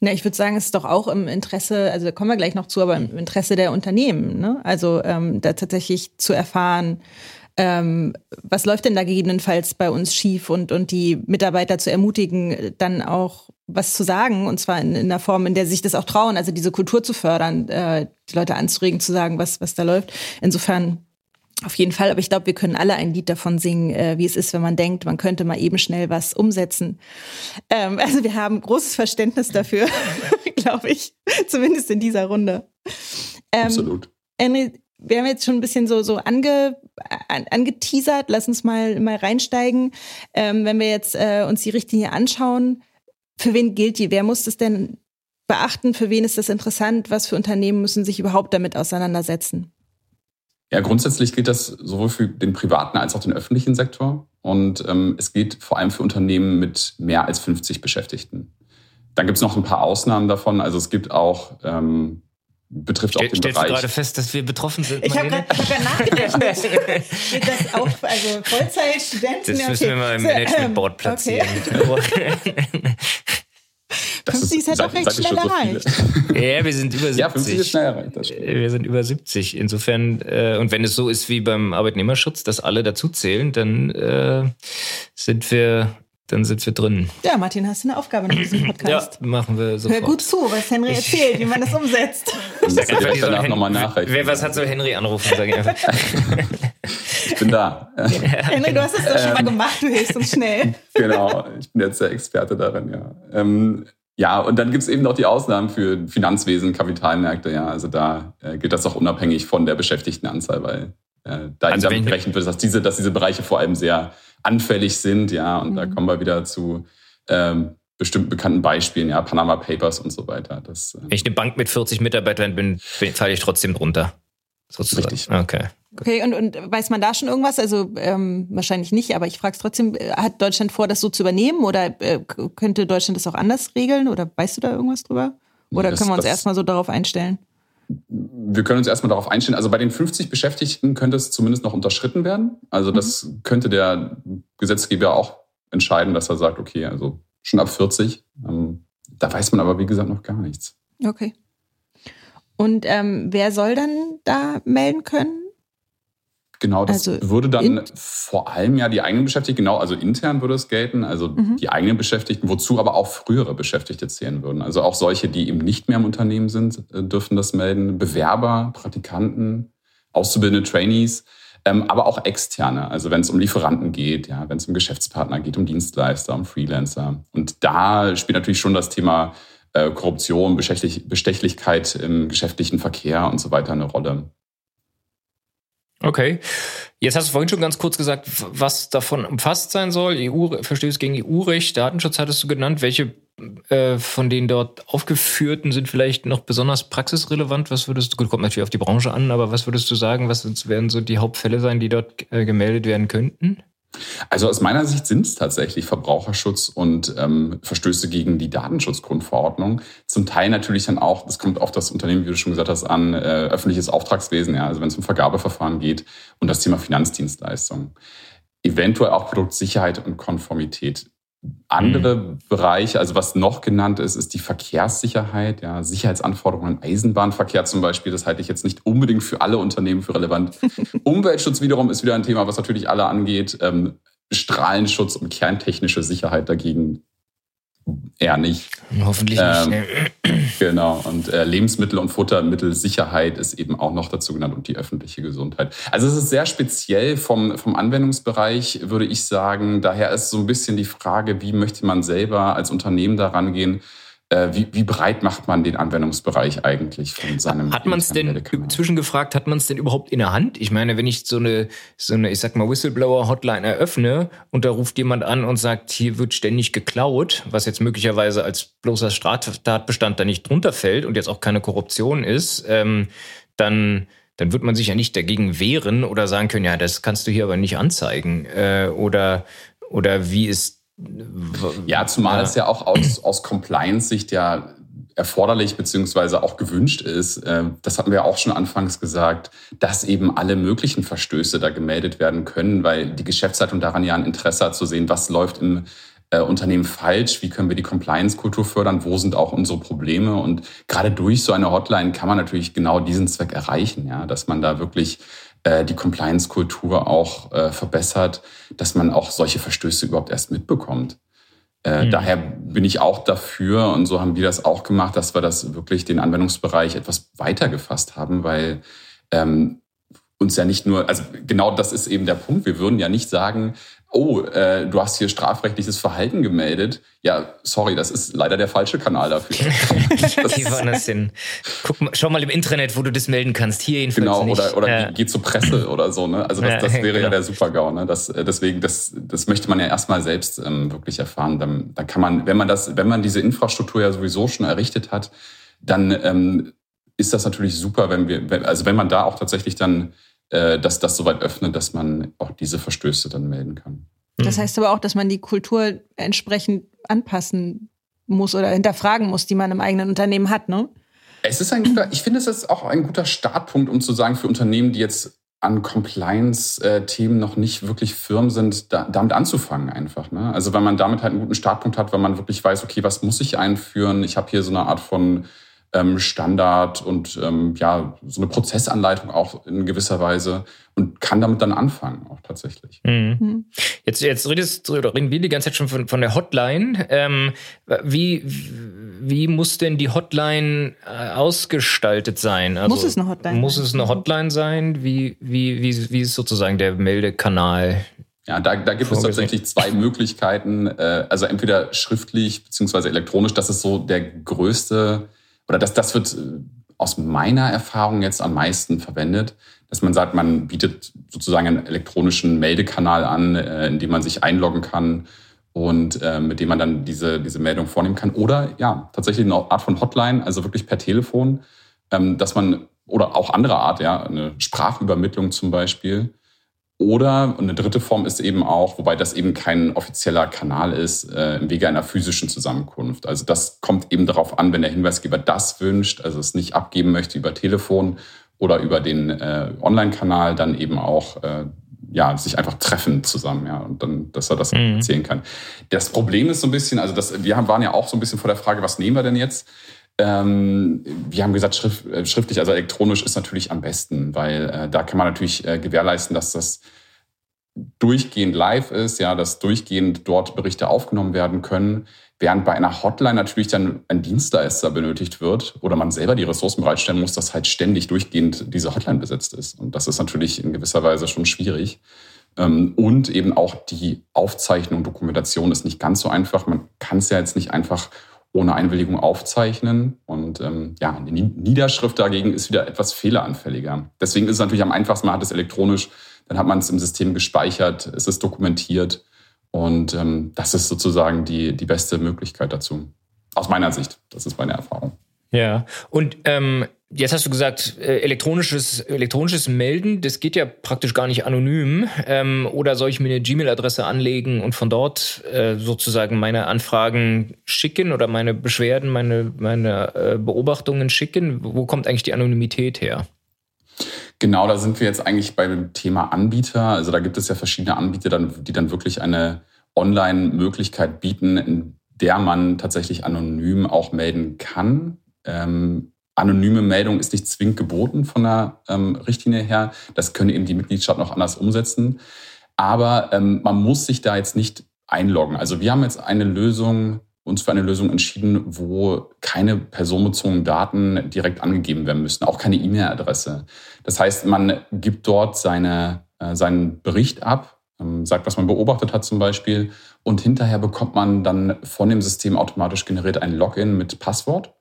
Na, ich würde sagen, es ist doch auch im Interesse, also da kommen wir gleich noch zu, aber im Interesse der Unternehmen, ne? Also ähm, da tatsächlich zu erfahren, ähm, was läuft denn da gegebenenfalls bei uns schief und, und die Mitarbeiter zu ermutigen, dann auch was zu sagen und zwar in, in einer Form, in der sich das auch trauen, also diese Kultur zu fördern, äh, die Leute anzuregen, zu sagen, was, was da läuft. Insofern auf jeden Fall, aber ich glaube, wir können alle ein Lied davon singen, äh, wie es ist, wenn man denkt, man könnte mal eben schnell was umsetzen. Ähm, also wir haben großes Verständnis dafür, glaube ich, zumindest in dieser Runde. Ähm, Absolut. Henry, wir haben jetzt schon ein bisschen so, so ange, an, angeteasert. Lass uns mal, mal reinsteigen. Ähm, wenn wir jetzt äh, uns die Richtlinie anschauen, für wen gilt die? Wer muss das denn beachten? Für wen ist das interessant? Was für Unternehmen müssen sich überhaupt damit auseinandersetzen? Ja, grundsätzlich gilt das sowohl für den privaten als auch den öffentlichen Sektor. Und ähm, es gilt vor allem für Unternehmen mit mehr als 50 Beschäftigten. Dann gibt es noch ein paar Ausnahmen davon. Also es gibt auch, ähm, betrifft Stell, auch den stellst Bereich. du gerade fest, dass wir betroffen sind? Ich habe gerade hab nachgerechnet. Geht das auch, also Vollzeitstudenten? Das müssen wir mal im Managementboard platzieren. Okay. Das 50 ist, ist halt auch recht schnell erreicht. ja, wir sind über 70. Ja, 50 ist schnell erreicht. Wir sind über 70. Insofern, äh, und wenn es so ist wie beim Arbeitnehmerschutz, dass alle dazuzählen, dann äh, sind wir dann sind wir drin. Ja, Martin, hast du eine Aufgabe in diesem Podcast? Ja, machen wir sofort. Hör gut zu, was Henry erzählt, wie man das umsetzt. Ich sag einfach, danach nochmal nachrechnen. Wer was hat, soll Henry anrufen, sag ich einfach. ich bin da. Ja. Henry, du hast es doch schon mal ähm, gemacht, du hilfst uns schnell. genau, ich bin jetzt der Experte darin, ja. Ähm, ja, und dann gibt es eben noch die Ausnahmen für Finanzwesen, Kapitalmärkte, ja. Also da äh, gilt das auch unabhängig von der Beschäftigtenanzahl, weil äh, da also damit gerechnet wird, dass diese, dass diese Bereiche vor allem sehr anfällig sind, ja, und mhm. da kommen wir wieder zu ähm, bestimmten bekannten Beispielen, ja, Panama Papers und so weiter. Das, äh Wenn ich eine Bank mit 40 Mitarbeitern bin, falle ich trotzdem drunter. Sozusagen. Richtig. Okay. Okay, und, und weiß man da schon irgendwas? Also ähm, wahrscheinlich nicht, aber ich frage es trotzdem, äh, hat Deutschland vor, das so zu übernehmen oder äh, könnte Deutschland das auch anders regeln oder weißt du da irgendwas drüber? Oder das, können wir uns erstmal so darauf einstellen? Wir können uns erstmal darauf einstellen. Also bei den 50 Beschäftigten könnte es zumindest noch unterschritten werden. Also das mhm. könnte der Gesetzgeber auch entscheiden, dass er sagt, okay, also schon ab 40. Ähm, da weiß man aber, wie gesagt, noch gar nichts. Okay. Und ähm, wer soll dann da melden können? Genau, das also würde dann vor allem ja die eigenen Beschäftigten, genau, also intern würde es gelten, also mhm. die eigenen Beschäftigten, wozu aber auch frühere Beschäftigte zählen würden. Also auch solche, die eben nicht mehr im Unternehmen sind, äh, dürfen das melden. Bewerber, Praktikanten, auszubildende Trainees, ähm, aber auch externe. Also wenn es um Lieferanten geht, ja, wenn es um Geschäftspartner geht, um Dienstleister, um Freelancer. Und da spielt natürlich schon das Thema äh, Korruption, Bestechlichkeit im geschäftlichen Verkehr und so weiter eine Rolle. Okay. Jetzt hast du vorhin schon ganz kurz gesagt, was davon umfasst sein soll. EU, Verstöße gegen EU-Recht, Datenschutz hattest du genannt. Welche äh, von den dort aufgeführten sind vielleicht noch besonders praxisrelevant? Was würdest du, gut, kommt natürlich auf die Branche an, aber was würdest du sagen, was werden so die Hauptfälle sein, die dort äh, gemeldet werden könnten? Also aus meiner Sicht sind es tatsächlich Verbraucherschutz und ähm, Verstöße gegen die Datenschutzgrundverordnung. Zum Teil natürlich dann auch, das kommt auf das Unternehmen, wie du schon gesagt hast, an, äh, öffentliches Auftragswesen, ja, also wenn es um Vergabeverfahren geht und das Thema Finanzdienstleistungen. Eventuell auch Produktsicherheit und Konformität. Andere mhm. Bereiche, also was noch genannt ist, ist die Verkehrssicherheit, ja, Sicherheitsanforderungen im Eisenbahnverkehr zum Beispiel. Das halte ich jetzt nicht unbedingt für alle Unternehmen für relevant. Umweltschutz wiederum ist wieder ein Thema, was natürlich alle angeht. Ähm, Strahlenschutz und kerntechnische Sicherheit dagegen eher nicht. Hoffentlich ähm, nicht. Genau. Und äh, Lebensmittel- und Futtermittelsicherheit ist eben auch noch dazu genannt und die öffentliche Gesundheit. Also es ist sehr speziell vom, vom Anwendungsbereich, würde ich sagen. Daher ist so ein bisschen die Frage, wie möchte man selber als Unternehmen daran gehen, wie, wie breit macht man den Anwendungsbereich eigentlich von seinem Hat man es denn zwischengefragt, hat man es denn überhaupt in der Hand? Ich meine, wenn ich so eine, so eine, ich sag mal, Whistleblower-Hotline eröffne und da ruft jemand an und sagt, hier wird ständig geklaut, was jetzt möglicherweise als bloßer Straftatbestand da nicht drunter fällt und jetzt auch keine Korruption ist, ähm, dann dann wird man sich ja nicht dagegen wehren oder sagen können, ja, das kannst du hier aber nicht anzeigen. Äh, oder, oder wie ist ja, zumal ja. es ja auch aus, aus Compliance-Sicht ja erforderlich beziehungsweise auch gewünscht ist, äh, das hatten wir auch schon anfangs gesagt, dass eben alle möglichen Verstöße da gemeldet werden können, weil die Geschäftsleitung daran ja ein Interesse hat zu sehen, was läuft im äh, Unternehmen falsch, wie können wir die Compliance-Kultur fördern, wo sind auch unsere Probleme und gerade durch so eine Hotline kann man natürlich genau diesen Zweck erreichen, ja, dass man da wirklich die Compliance-Kultur auch äh, verbessert, dass man auch solche Verstöße überhaupt erst mitbekommt. Äh, mhm. Daher bin ich auch dafür, und so haben wir das auch gemacht, dass wir das wirklich den Anwendungsbereich etwas weiter gefasst haben, weil ähm, uns ja nicht nur, also genau das ist eben der Punkt. Wir würden ja nicht sagen, oh, äh, du hast hier strafrechtliches Verhalten gemeldet. Ja, sorry, das ist leider der falsche Kanal dafür. Wie war das denn? Guck mal, schau mal im Internet, wo du das melden kannst. Hier jedenfalls Genau, nicht. oder, oder ja. geh, zur Presse oder so. Ne? Also das, das wäre genau. ja der Super-GAU. Ne? Das, äh, deswegen, das, das möchte man ja erstmal selbst ähm, wirklich erfahren. Dann, dann kann man, wenn man das, wenn man diese Infrastruktur ja sowieso schon errichtet hat, dann ähm, ist das natürlich super, wenn wir, also wenn man da auch tatsächlich dann äh, dass das soweit öffnet, dass man auch diese Verstöße dann melden kann. Das heißt aber auch, dass man die Kultur entsprechend anpassen muss oder hinterfragen muss, die man im eigenen Unternehmen hat, ne? Es ist ein guter, ich finde, es ist auch ein guter Startpunkt, um zu sagen, für Unternehmen, die jetzt an Compliance-Themen noch nicht wirklich firm sind, da, damit anzufangen einfach. Ne? Also wenn man damit halt einen guten Startpunkt hat, wenn man wirklich weiß, okay, was muss ich einführen? Ich habe hier so eine Art von ähm, Standard und ähm, ja, so eine Prozessanleitung auch in gewisser Weise und kann damit dann anfangen, auch tatsächlich. Mhm. mhm. Jetzt, jetzt redest oder reden wir die ganze Zeit schon von, von der Hotline. Ähm, wie, wie muss denn die Hotline äh, ausgestaltet sein? Also, muss es eine Hotline Muss es eine Hotline sein? Wie, wie, wie, wie ist sozusagen der Meldekanal? Ja, da, da gibt es tatsächlich zwei Möglichkeiten. Äh, also entweder schriftlich beziehungsweise elektronisch. Das ist so der größte oder das, das wird äh, aus meiner Erfahrung jetzt am meisten verwendet, dass man sagt, man bietet sozusagen einen elektronischen Meldekanal an, äh, in dem man sich einloggen kann und äh, mit dem man dann diese, diese Meldung vornehmen kann. Oder ja, tatsächlich eine Art von Hotline, also wirklich per Telefon, ähm, dass man, oder auch andere Art, ja, eine Sprachübermittlung zum Beispiel, oder eine dritte Form ist eben auch, wobei das eben kein offizieller Kanal ist, äh, im Wege einer physischen Zusammenkunft. Also das kommt eben darauf an, wenn der Hinweisgeber das wünscht, also es nicht abgeben möchte über Telefon oder über den äh, Online-Kanal, dann eben auch äh, ja, sich einfach treffen zusammen, ja, und dann, dass er das mhm. erzählen kann. Das Problem ist so ein bisschen, also das, wir haben, waren ja auch so ein bisschen vor der Frage, was nehmen wir denn jetzt? Ähm, wir haben gesagt, schrift, äh, schriftlich, also elektronisch ist natürlich am besten, weil äh, da kann man natürlich äh, gewährleisten, dass das durchgehend live ist, ja, dass durchgehend dort Berichte aufgenommen werden können, während bei einer Hotline natürlich dann ein Dienstleister benötigt wird oder man selber die Ressourcen bereitstellen muss, dass halt ständig durchgehend diese Hotline besetzt ist. Und das ist natürlich in gewisser Weise schon schwierig. Ähm, und eben auch die Aufzeichnung, Dokumentation ist nicht ganz so einfach. Man kann es ja jetzt nicht einfach ohne Einwilligung aufzeichnen. Und ähm, ja, die Niederschrift dagegen ist wieder etwas fehleranfälliger. Deswegen ist es natürlich am einfachsten, man hat es elektronisch, dann hat man es im System gespeichert, es ist dokumentiert. Und ähm, das ist sozusagen die, die beste Möglichkeit dazu. Aus meiner Sicht. Das ist meine Erfahrung. Ja, und ähm, Jetzt hast du gesagt, äh, elektronisches, elektronisches Melden, das geht ja praktisch gar nicht anonym. Ähm, oder soll ich mir eine Gmail-Adresse anlegen und von dort äh, sozusagen meine Anfragen schicken oder meine Beschwerden, meine, meine äh, Beobachtungen schicken? Wo kommt eigentlich die Anonymität her? Genau, da sind wir jetzt eigentlich beim Thema Anbieter. Also da gibt es ja verschiedene Anbieter, die dann wirklich eine Online-Möglichkeit bieten, in der man tatsächlich anonym auch melden kann. Ähm, anonyme Meldung ist nicht zwingend geboten von der ähm, Richtlinie her. Das können eben die Mitgliedstaaten auch anders umsetzen. Aber ähm, man muss sich da jetzt nicht einloggen. Also wir haben jetzt eine Lösung, uns für eine Lösung entschieden, wo keine personenbezogenen Daten direkt angegeben werden müssen, auch keine E-Mail-Adresse. Das heißt, man gibt dort seine, äh, seinen Bericht ab, ähm, sagt, was man beobachtet hat zum Beispiel Und hinterher bekommt man dann von dem System automatisch generiert ein Login mit Passwort.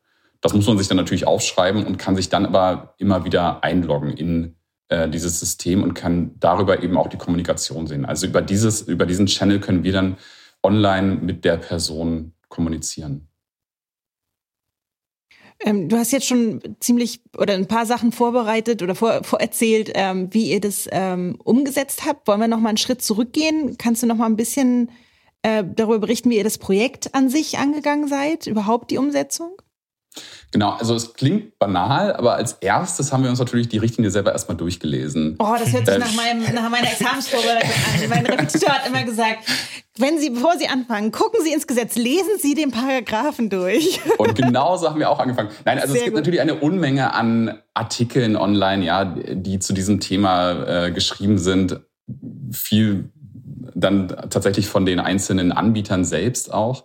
Das muss man sich dann natürlich aufschreiben und kann sich dann aber immer wieder einloggen in äh, dieses System und kann darüber eben auch die Kommunikation sehen. Also über dieses, über diesen Channel können wir dann online mit der Person kommunizieren. Ähm, du hast jetzt schon ziemlich oder ein paar Sachen vorbereitet oder vor, vorerzählt, ähm, wie ihr das ähm, umgesetzt habt. Wollen wir noch mal einen Schritt zurückgehen? Kannst du noch mal ein bisschen äh, darüber berichten, wie ihr das Projekt an sich angegangen seid, überhaupt die Umsetzung? Genau, also es klingt banal, aber als erstes haben wir uns natürlich die Richtlinie selber erstmal durchgelesen. Oh, das hört sich nach, meinem, nach meiner Examensvorbereitung an. Mein Repetitor hat immer gesagt, wenn Sie, bevor Sie anfangen, gucken Sie ins Gesetz, lesen Sie den Paragraphen durch. Und genauso haben wir auch angefangen. Nein, also Sehr es gibt gut. natürlich eine Unmenge an Artikeln online, ja, die zu diesem Thema äh, geschrieben sind. Viel dann tatsächlich von den einzelnen Anbietern selbst auch.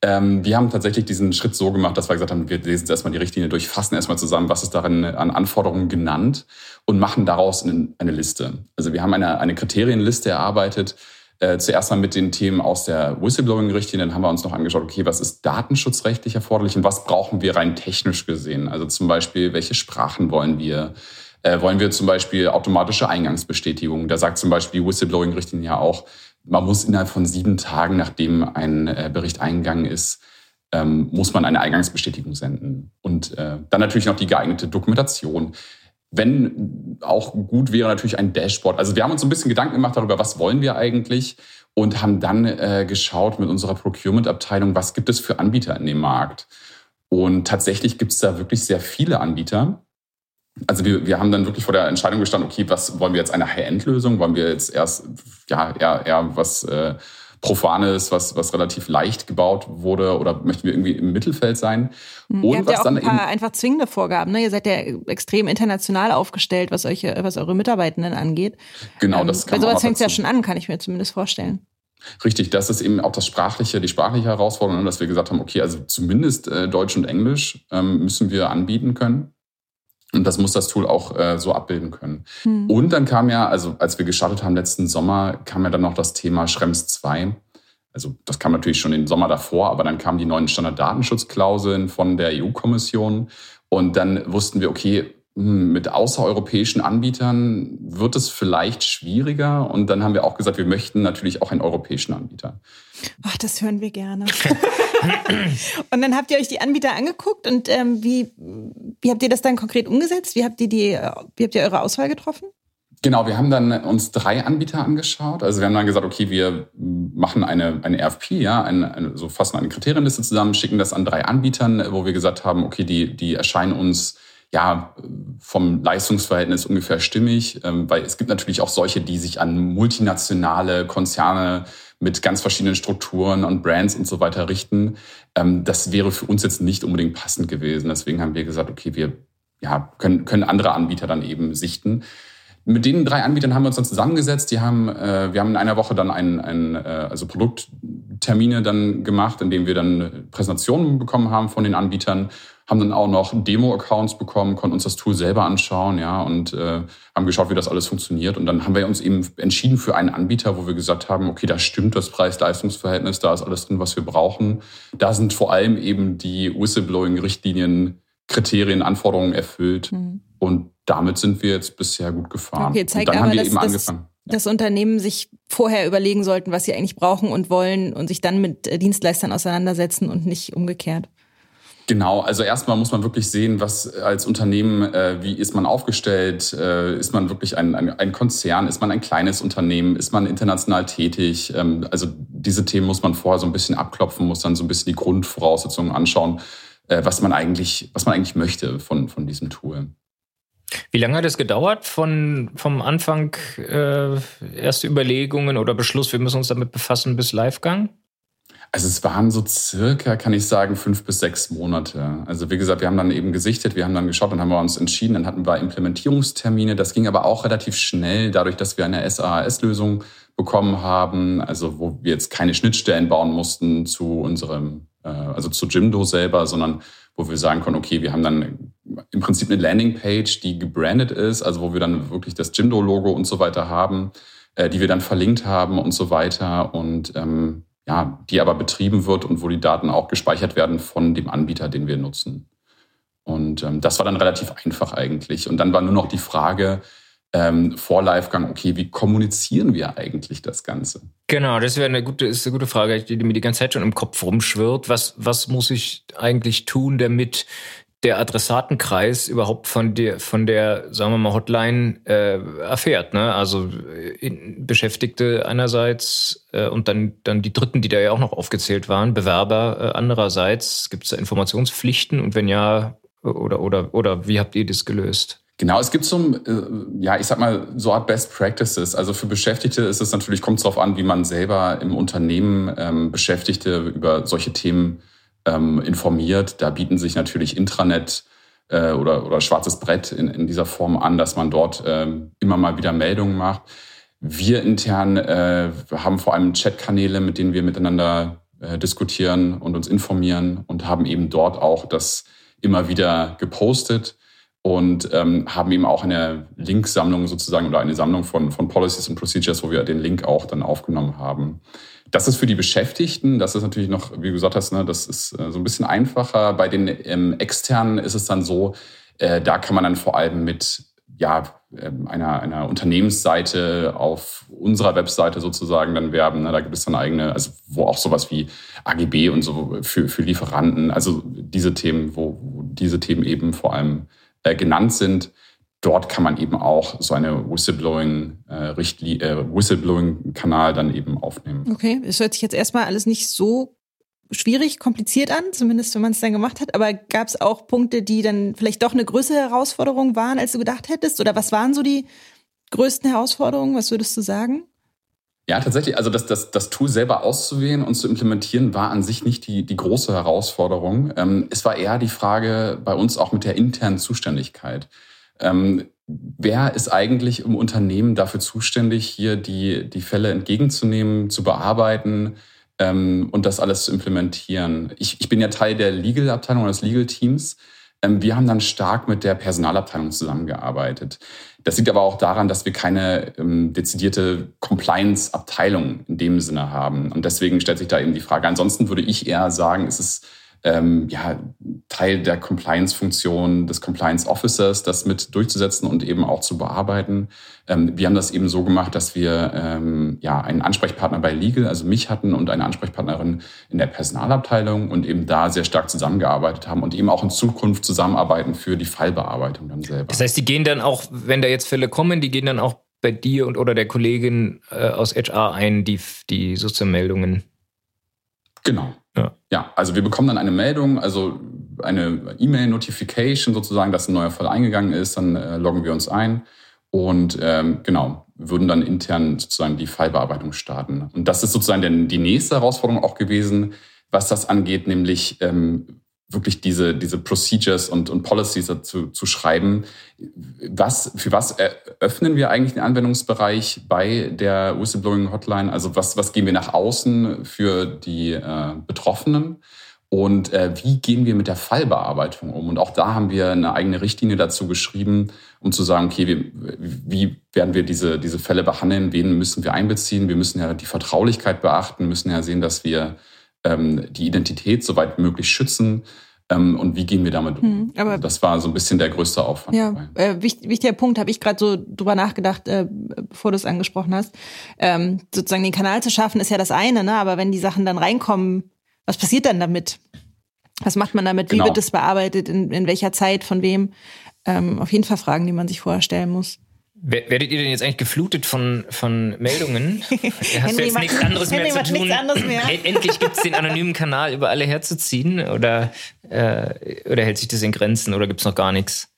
Ähm, wir haben tatsächlich diesen Schritt so gemacht, dass wir gesagt haben, wir lesen erstmal die Richtlinie durch, fassen erstmal zusammen, was ist darin an Anforderungen genannt und machen daraus eine, eine Liste. Also wir haben eine, eine Kriterienliste erarbeitet, äh, zuerst mal mit den Themen aus der Whistleblowing-Richtlinie, dann haben wir uns noch angeschaut, okay, was ist datenschutzrechtlich erforderlich und was brauchen wir rein technisch gesehen? Also zum Beispiel, welche Sprachen wollen wir? Äh, wollen wir zum Beispiel automatische Eingangsbestätigung? Da sagt zum Beispiel die Whistleblowing-Richtlinie ja auch, man muss innerhalb von sieben Tagen, nachdem ein äh, Bericht eingegangen ist, ähm, muss man eine Eingangsbestätigung senden. Und äh, dann natürlich noch die geeignete Dokumentation. Wenn auch gut wäre natürlich ein Dashboard. Also wir haben uns ein bisschen Gedanken gemacht darüber, was wollen wir eigentlich und haben dann äh, geschaut mit unserer Procurement-Abteilung, was gibt es für Anbieter in dem Markt. Und tatsächlich gibt es da wirklich sehr viele Anbieter also wir, wir haben dann wirklich vor der Entscheidung gestanden, okay, was wollen wir jetzt eine High-End-Lösung? Wollen wir jetzt erst ja eher, eher was äh, Profanes, was, was relativ leicht gebaut wurde oder möchten wir irgendwie im Mittelfeld sein? Mhm, und ihr habt was ja auch dann ein paar einfach zwingende Vorgaben. Ne? Ihr seid ja extrem international aufgestellt, was, euch, was eure Mitarbeitenden angeht. Genau, das ähm, kann Bei sowas fängt es ja schon an, kann ich mir zumindest vorstellen. Richtig, das ist eben auch das sprachliche, die sprachliche Herausforderung, dass wir gesagt haben, okay, also zumindest äh, Deutsch und Englisch ähm, müssen wir anbieten können. Und das muss das Tool auch äh, so abbilden können. Hm. Und dann kam ja, also als wir gestartet haben letzten Sommer, kam ja dann noch das Thema Schrems 2. Also das kam natürlich schon den Sommer davor, aber dann kamen die neuen Standarddatenschutzklauseln von der EU-Kommission. Und dann wussten wir, okay, mit außereuropäischen Anbietern wird es vielleicht schwieriger. Und dann haben wir auch gesagt, wir möchten natürlich auch einen europäischen Anbieter. Ach, das hören wir gerne. und dann habt ihr euch die Anbieter angeguckt und ähm, wie, wie habt ihr das dann konkret umgesetzt? Wie habt ihr die, wie habt ihr eure Auswahl getroffen? Genau, wir haben dann uns drei Anbieter angeschaut. Also wir haben dann gesagt, okay, wir machen eine, eine RFP, ja, eine, eine, so fassen eine Kriterienliste zusammen, schicken das an drei Anbietern, wo wir gesagt haben, okay, die, die erscheinen uns ja, vom Leistungsverhältnis ungefähr stimmig, ähm, weil es gibt natürlich auch solche, die sich an multinationale Konzerne mit ganz verschiedenen Strukturen und Brands und so weiter richten. Ähm, das wäre für uns jetzt nicht unbedingt passend gewesen. Deswegen haben wir gesagt, okay, wir ja, können, können andere Anbieter dann eben sichten. Mit den drei Anbietern haben wir uns dann zusammengesetzt. Die haben, äh, wir haben in einer Woche dann ein, ein äh, also Produkttermine dann gemacht, in denen wir dann Präsentationen bekommen haben von den Anbietern haben dann auch noch Demo-Accounts bekommen, konnten uns das Tool selber anschauen, ja, und äh, haben geschaut, wie das alles funktioniert. Und dann haben wir uns eben entschieden für einen Anbieter, wo wir gesagt haben, okay, da stimmt das Preis-Leistungs-Verhältnis, da ist alles drin, was wir brauchen. Da sind vor allem eben die Whistleblowing-Richtlinien, Kriterien, Anforderungen erfüllt. Mhm. Und damit sind wir jetzt bisher gut gefahren. Okay, zeigt und dann aber, haben wir dass, eben angefangen. Dass, dass Unternehmen sich vorher überlegen sollten, was sie eigentlich brauchen und wollen und sich dann mit äh, Dienstleistern auseinandersetzen und nicht umgekehrt. Genau, also erstmal muss man wirklich sehen, was als Unternehmen, äh, wie ist man aufgestellt? Äh, ist man wirklich ein, ein, ein, Konzern? Ist man ein kleines Unternehmen? Ist man international tätig? Ähm, also diese Themen muss man vorher so ein bisschen abklopfen, muss dann so ein bisschen die Grundvoraussetzungen anschauen, äh, was man eigentlich, was man eigentlich möchte von, von diesem Tool. Wie lange hat es gedauert von vom Anfang äh, erste Überlegungen oder Beschluss, wir müssen uns damit befassen, bis Livegang? Also es waren so circa, kann ich sagen, fünf bis sechs Monate. Also wie gesagt, wir haben dann eben gesichtet, wir haben dann geschaut, dann haben wir uns entschieden, dann hatten wir Implementierungstermine. Das ging aber auch relativ schnell, dadurch, dass wir eine SaaS-Lösung bekommen haben, also wo wir jetzt keine Schnittstellen bauen mussten zu unserem, äh, also zu Jimdo selber, sondern wo wir sagen konnten, okay, wir haben dann im Prinzip eine Landingpage, die gebrandet ist, also wo wir dann wirklich das Jimdo-Logo und so weiter haben, äh, die wir dann verlinkt haben und so weiter. Und ähm, ja, die aber betrieben wird und wo die Daten auch gespeichert werden von dem Anbieter, den wir nutzen. Und ähm, das war dann relativ einfach eigentlich. Und dann war nur noch die Frage, ähm, vor Livegang, okay, wie kommunizieren wir eigentlich das Ganze? Genau, das wäre eine gute, ist eine gute Frage, die mir die ganze Zeit schon im Kopf rumschwirrt. Was, was muss ich eigentlich tun, damit der Adressatenkreis überhaupt von der, von der, sagen wir mal, Hotline äh, erfährt. Ne? Also in, Beschäftigte einerseits äh, und dann, dann die Dritten, die da ja auch noch aufgezählt waren, Bewerber äh, andererseits. Gibt es da Informationspflichten und wenn ja, oder, oder, oder wie habt ihr das gelöst? Genau, es gibt so, äh, ja, ich sag mal, so Art Best Practices. Also für Beschäftigte ist es natürlich, kommt es darauf an, wie man selber im Unternehmen ähm, Beschäftigte über solche Themen ähm, informiert. Da bieten sich natürlich Intranet äh, oder, oder schwarzes Brett in, in dieser Form an, dass man dort ähm, immer mal wieder Meldungen macht. Wir intern äh, haben vor allem Chatkanäle, mit denen wir miteinander äh, diskutieren und uns informieren und haben eben dort auch das immer wieder gepostet und ähm, haben eben auch eine Linksammlung sozusagen oder eine Sammlung von, von Policies und Procedures, wo wir den Link auch dann aufgenommen haben. Das ist für die Beschäftigten, das ist natürlich noch, wie du gesagt hast, ne, das ist äh, so ein bisschen einfacher. Bei den ähm, externen ist es dann so, äh, da kann man dann vor allem mit ja, ähm, einer, einer Unternehmensseite auf unserer Webseite sozusagen dann werben. Ne? Da gibt es dann eigene, also wo auch sowas wie AGB und so für, für Lieferanten, also diese Themen, wo, wo diese Themen eben vor allem äh, genannt sind. Dort kann man eben auch so eine Whistleblowing-Kanal äh, äh, Whistleblowing dann eben aufnehmen. Okay, es hört sich jetzt erstmal alles nicht so schwierig, kompliziert an, zumindest wenn man es dann gemacht hat. Aber gab es auch Punkte, die dann vielleicht doch eine größere Herausforderung waren, als du gedacht hättest? Oder was waren so die größten Herausforderungen? Was würdest du sagen? Ja, tatsächlich. Also das, das, das Tool selber auszuwählen und zu implementieren war an sich nicht die, die große Herausforderung. Ähm, es war eher die Frage bei uns auch mit der internen Zuständigkeit. Ähm, wer ist eigentlich im Unternehmen dafür zuständig, hier die, die Fälle entgegenzunehmen, zu bearbeiten ähm, und das alles zu implementieren? Ich, ich bin ja Teil der Legal-Abteilung des Legal-Teams. Ähm, wir haben dann stark mit der Personalabteilung zusammengearbeitet. Das liegt aber auch daran, dass wir keine ähm, dezidierte Compliance-Abteilung in dem Sinne haben. Und deswegen stellt sich da eben die Frage. Ansonsten würde ich eher sagen, es ist ähm, ja, Teil der Compliance-Funktion des Compliance Officers, das mit durchzusetzen und eben auch zu bearbeiten. Ähm, wir haben das eben so gemacht, dass wir ähm, ja einen Ansprechpartner bei Legal, also mich hatten und eine Ansprechpartnerin in der Personalabteilung und eben da sehr stark zusammengearbeitet haben und eben auch in Zukunft zusammenarbeiten für die Fallbearbeitung dann selber. Das heißt, die gehen dann auch, wenn da jetzt Fälle kommen, die gehen dann auch bei dir und oder der Kollegin äh, aus HR ein, die, die sozusagen Meldungen. Genau. Ja. ja, also wir bekommen dann eine Meldung, also eine E-Mail-Notification sozusagen, dass ein neuer Fall eingegangen ist, dann äh, loggen wir uns ein und ähm, genau, würden dann intern sozusagen die Fallbearbeitung starten. Und das ist sozusagen denn die nächste Herausforderung auch gewesen, was das angeht, nämlich ähm, wirklich diese, diese Procedures und, und Policies dazu zu schreiben. Was, für was eröffnen wir eigentlich den Anwendungsbereich bei der Whistleblowing Hotline? Also was, was gehen wir nach außen für die äh, Betroffenen? Und äh, wie gehen wir mit der Fallbearbeitung um? Und auch da haben wir eine eigene Richtlinie dazu geschrieben, um zu sagen, okay, wie, wie werden wir diese, diese Fälle behandeln? Wen müssen wir einbeziehen? Wir müssen ja die Vertraulichkeit beachten, müssen ja sehen, dass wir ähm, die Identität soweit möglich schützen. Ähm, und wie gehen wir damit um? Hm, aber das war so ein bisschen der größte Aufwand. Ja, äh, wichtig, wichtiger Punkt, habe ich gerade so drüber nachgedacht, äh, bevor du es angesprochen hast. Ähm, sozusagen den Kanal zu schaffen ist ja das eine, ne? aber wenn die Sachen dann reinkommen, was passiert dann damit? Was macht man damit? Genau. Wie wird es bearbeitet? In, in welcher Zeit? Von wem? Ähm, auf jeden Fall Fragen, die man sich vorher stellen muss. Werdet ihr denn jetzt eigentlich geflutet von, von Meldungen? Hast du jetzt nichts anderes mehr zu tun? Anderes mehr. Endlich gibt es den anonymen Kanal über alle herzuziehen? Oder, äh, oder hält sich das in Grenzen oder gibt es noch gar nichts?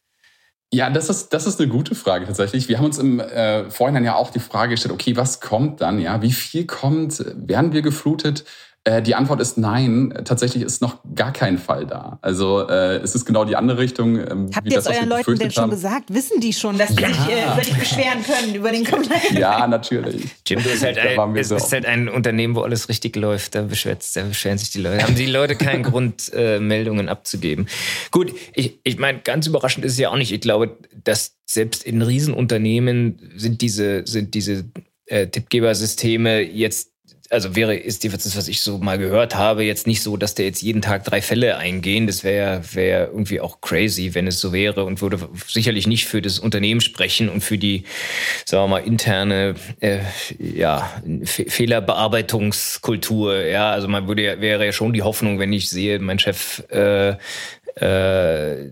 Ja, das ist, das ist eine gute Frage tatsächlich. Wir haben uns im äh, Vorhinein ja auch die Frage gestellt, okay, was kommt dann? Ja, wie viel kommt? Werden wir geflutet? Äh, die Antwort ist nein. Tatsächlich ist noch gar kein Fall da. Also äh, es ist genau die andere Richtung. Ähm, Habt ihr es euren Leuten denn schon haben. gesagt? Wissen die schon, dass sie sich äh, über dich beschweren können, über den Compliance? Ja, natürlich. Jim, du bist halt, ein, es so. ist halt ein Unternehmen, wo alles richtig läuft. Da, beschwert, da beschweren sich die Leute. Haben die Leute keinen Grund, äh, Meldungen abzugeben. Gut, ich, ich meine, ganz überraschend ist es ja auch nicht. Ich glaube, dass selbst in Riesenunternehmen sind diese, sind diese äh, Tippgebersysteme jetzt also wäre, ist das, was ich so mal gehört habe, jetzt nicht so, dass der jetzt jeden Tag drei Fälle eingehen. Das wäre wär irgendwie auch crazy, wenn es so wäre und würde sicherlich nicht für das Unternehmen sprechen und für die, sagen wir mal, interne äh, ja, Fehlerbearbeitungskultur. Ja, also man würde wäre ja schon die Hoffnung, wenn ich sehe, mein Chef äh, äh,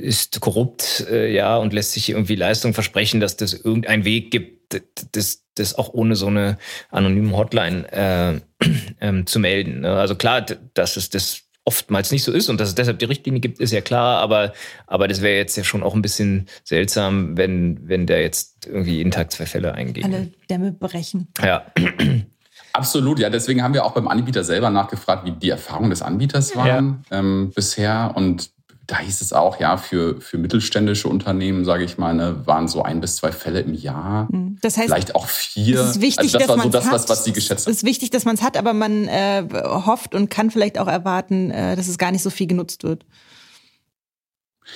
ist korrupt, äh, ja, und lässt sich irgendwie Leistung versprechen, dass das irgendeinen Weg gibt, das, das auch ohne so eine anonyme Hotline äh, ähm, zu melden. Ne? Also klar, dass es das oftmals nicht so ist und dass es deshalb die Richtlinie gibt, ist ja klar, aber, aber das wäre jetzt ja schon auch ein bisschen seltsam, wenn, wenn der jetzt irgendwie jeden Tag zwei Fälle eingeht. Alle Dämme brechen. Ja. Absolut, ja. Deswegen haben wir auch beim Anbieter selber nachgefragt, wie die Erfahrungen des Anbieters waren ja. ähm, bisher. Und da hieß es auch, ja, für, für mittelständische Unternehmen, sage ich mal, ne, waren so ein bis zwei Fälle im Jahr. Hm. Das heißt, vielleicht auch vier. Es ist wichtig, also das war so das, was, was sie geschätzt haben. Es ist wichtig, dass man es hat, aber man äh, hofft und kann vielleicht auch erwarten, äh, dass es gar nicht so viel genutzt wird.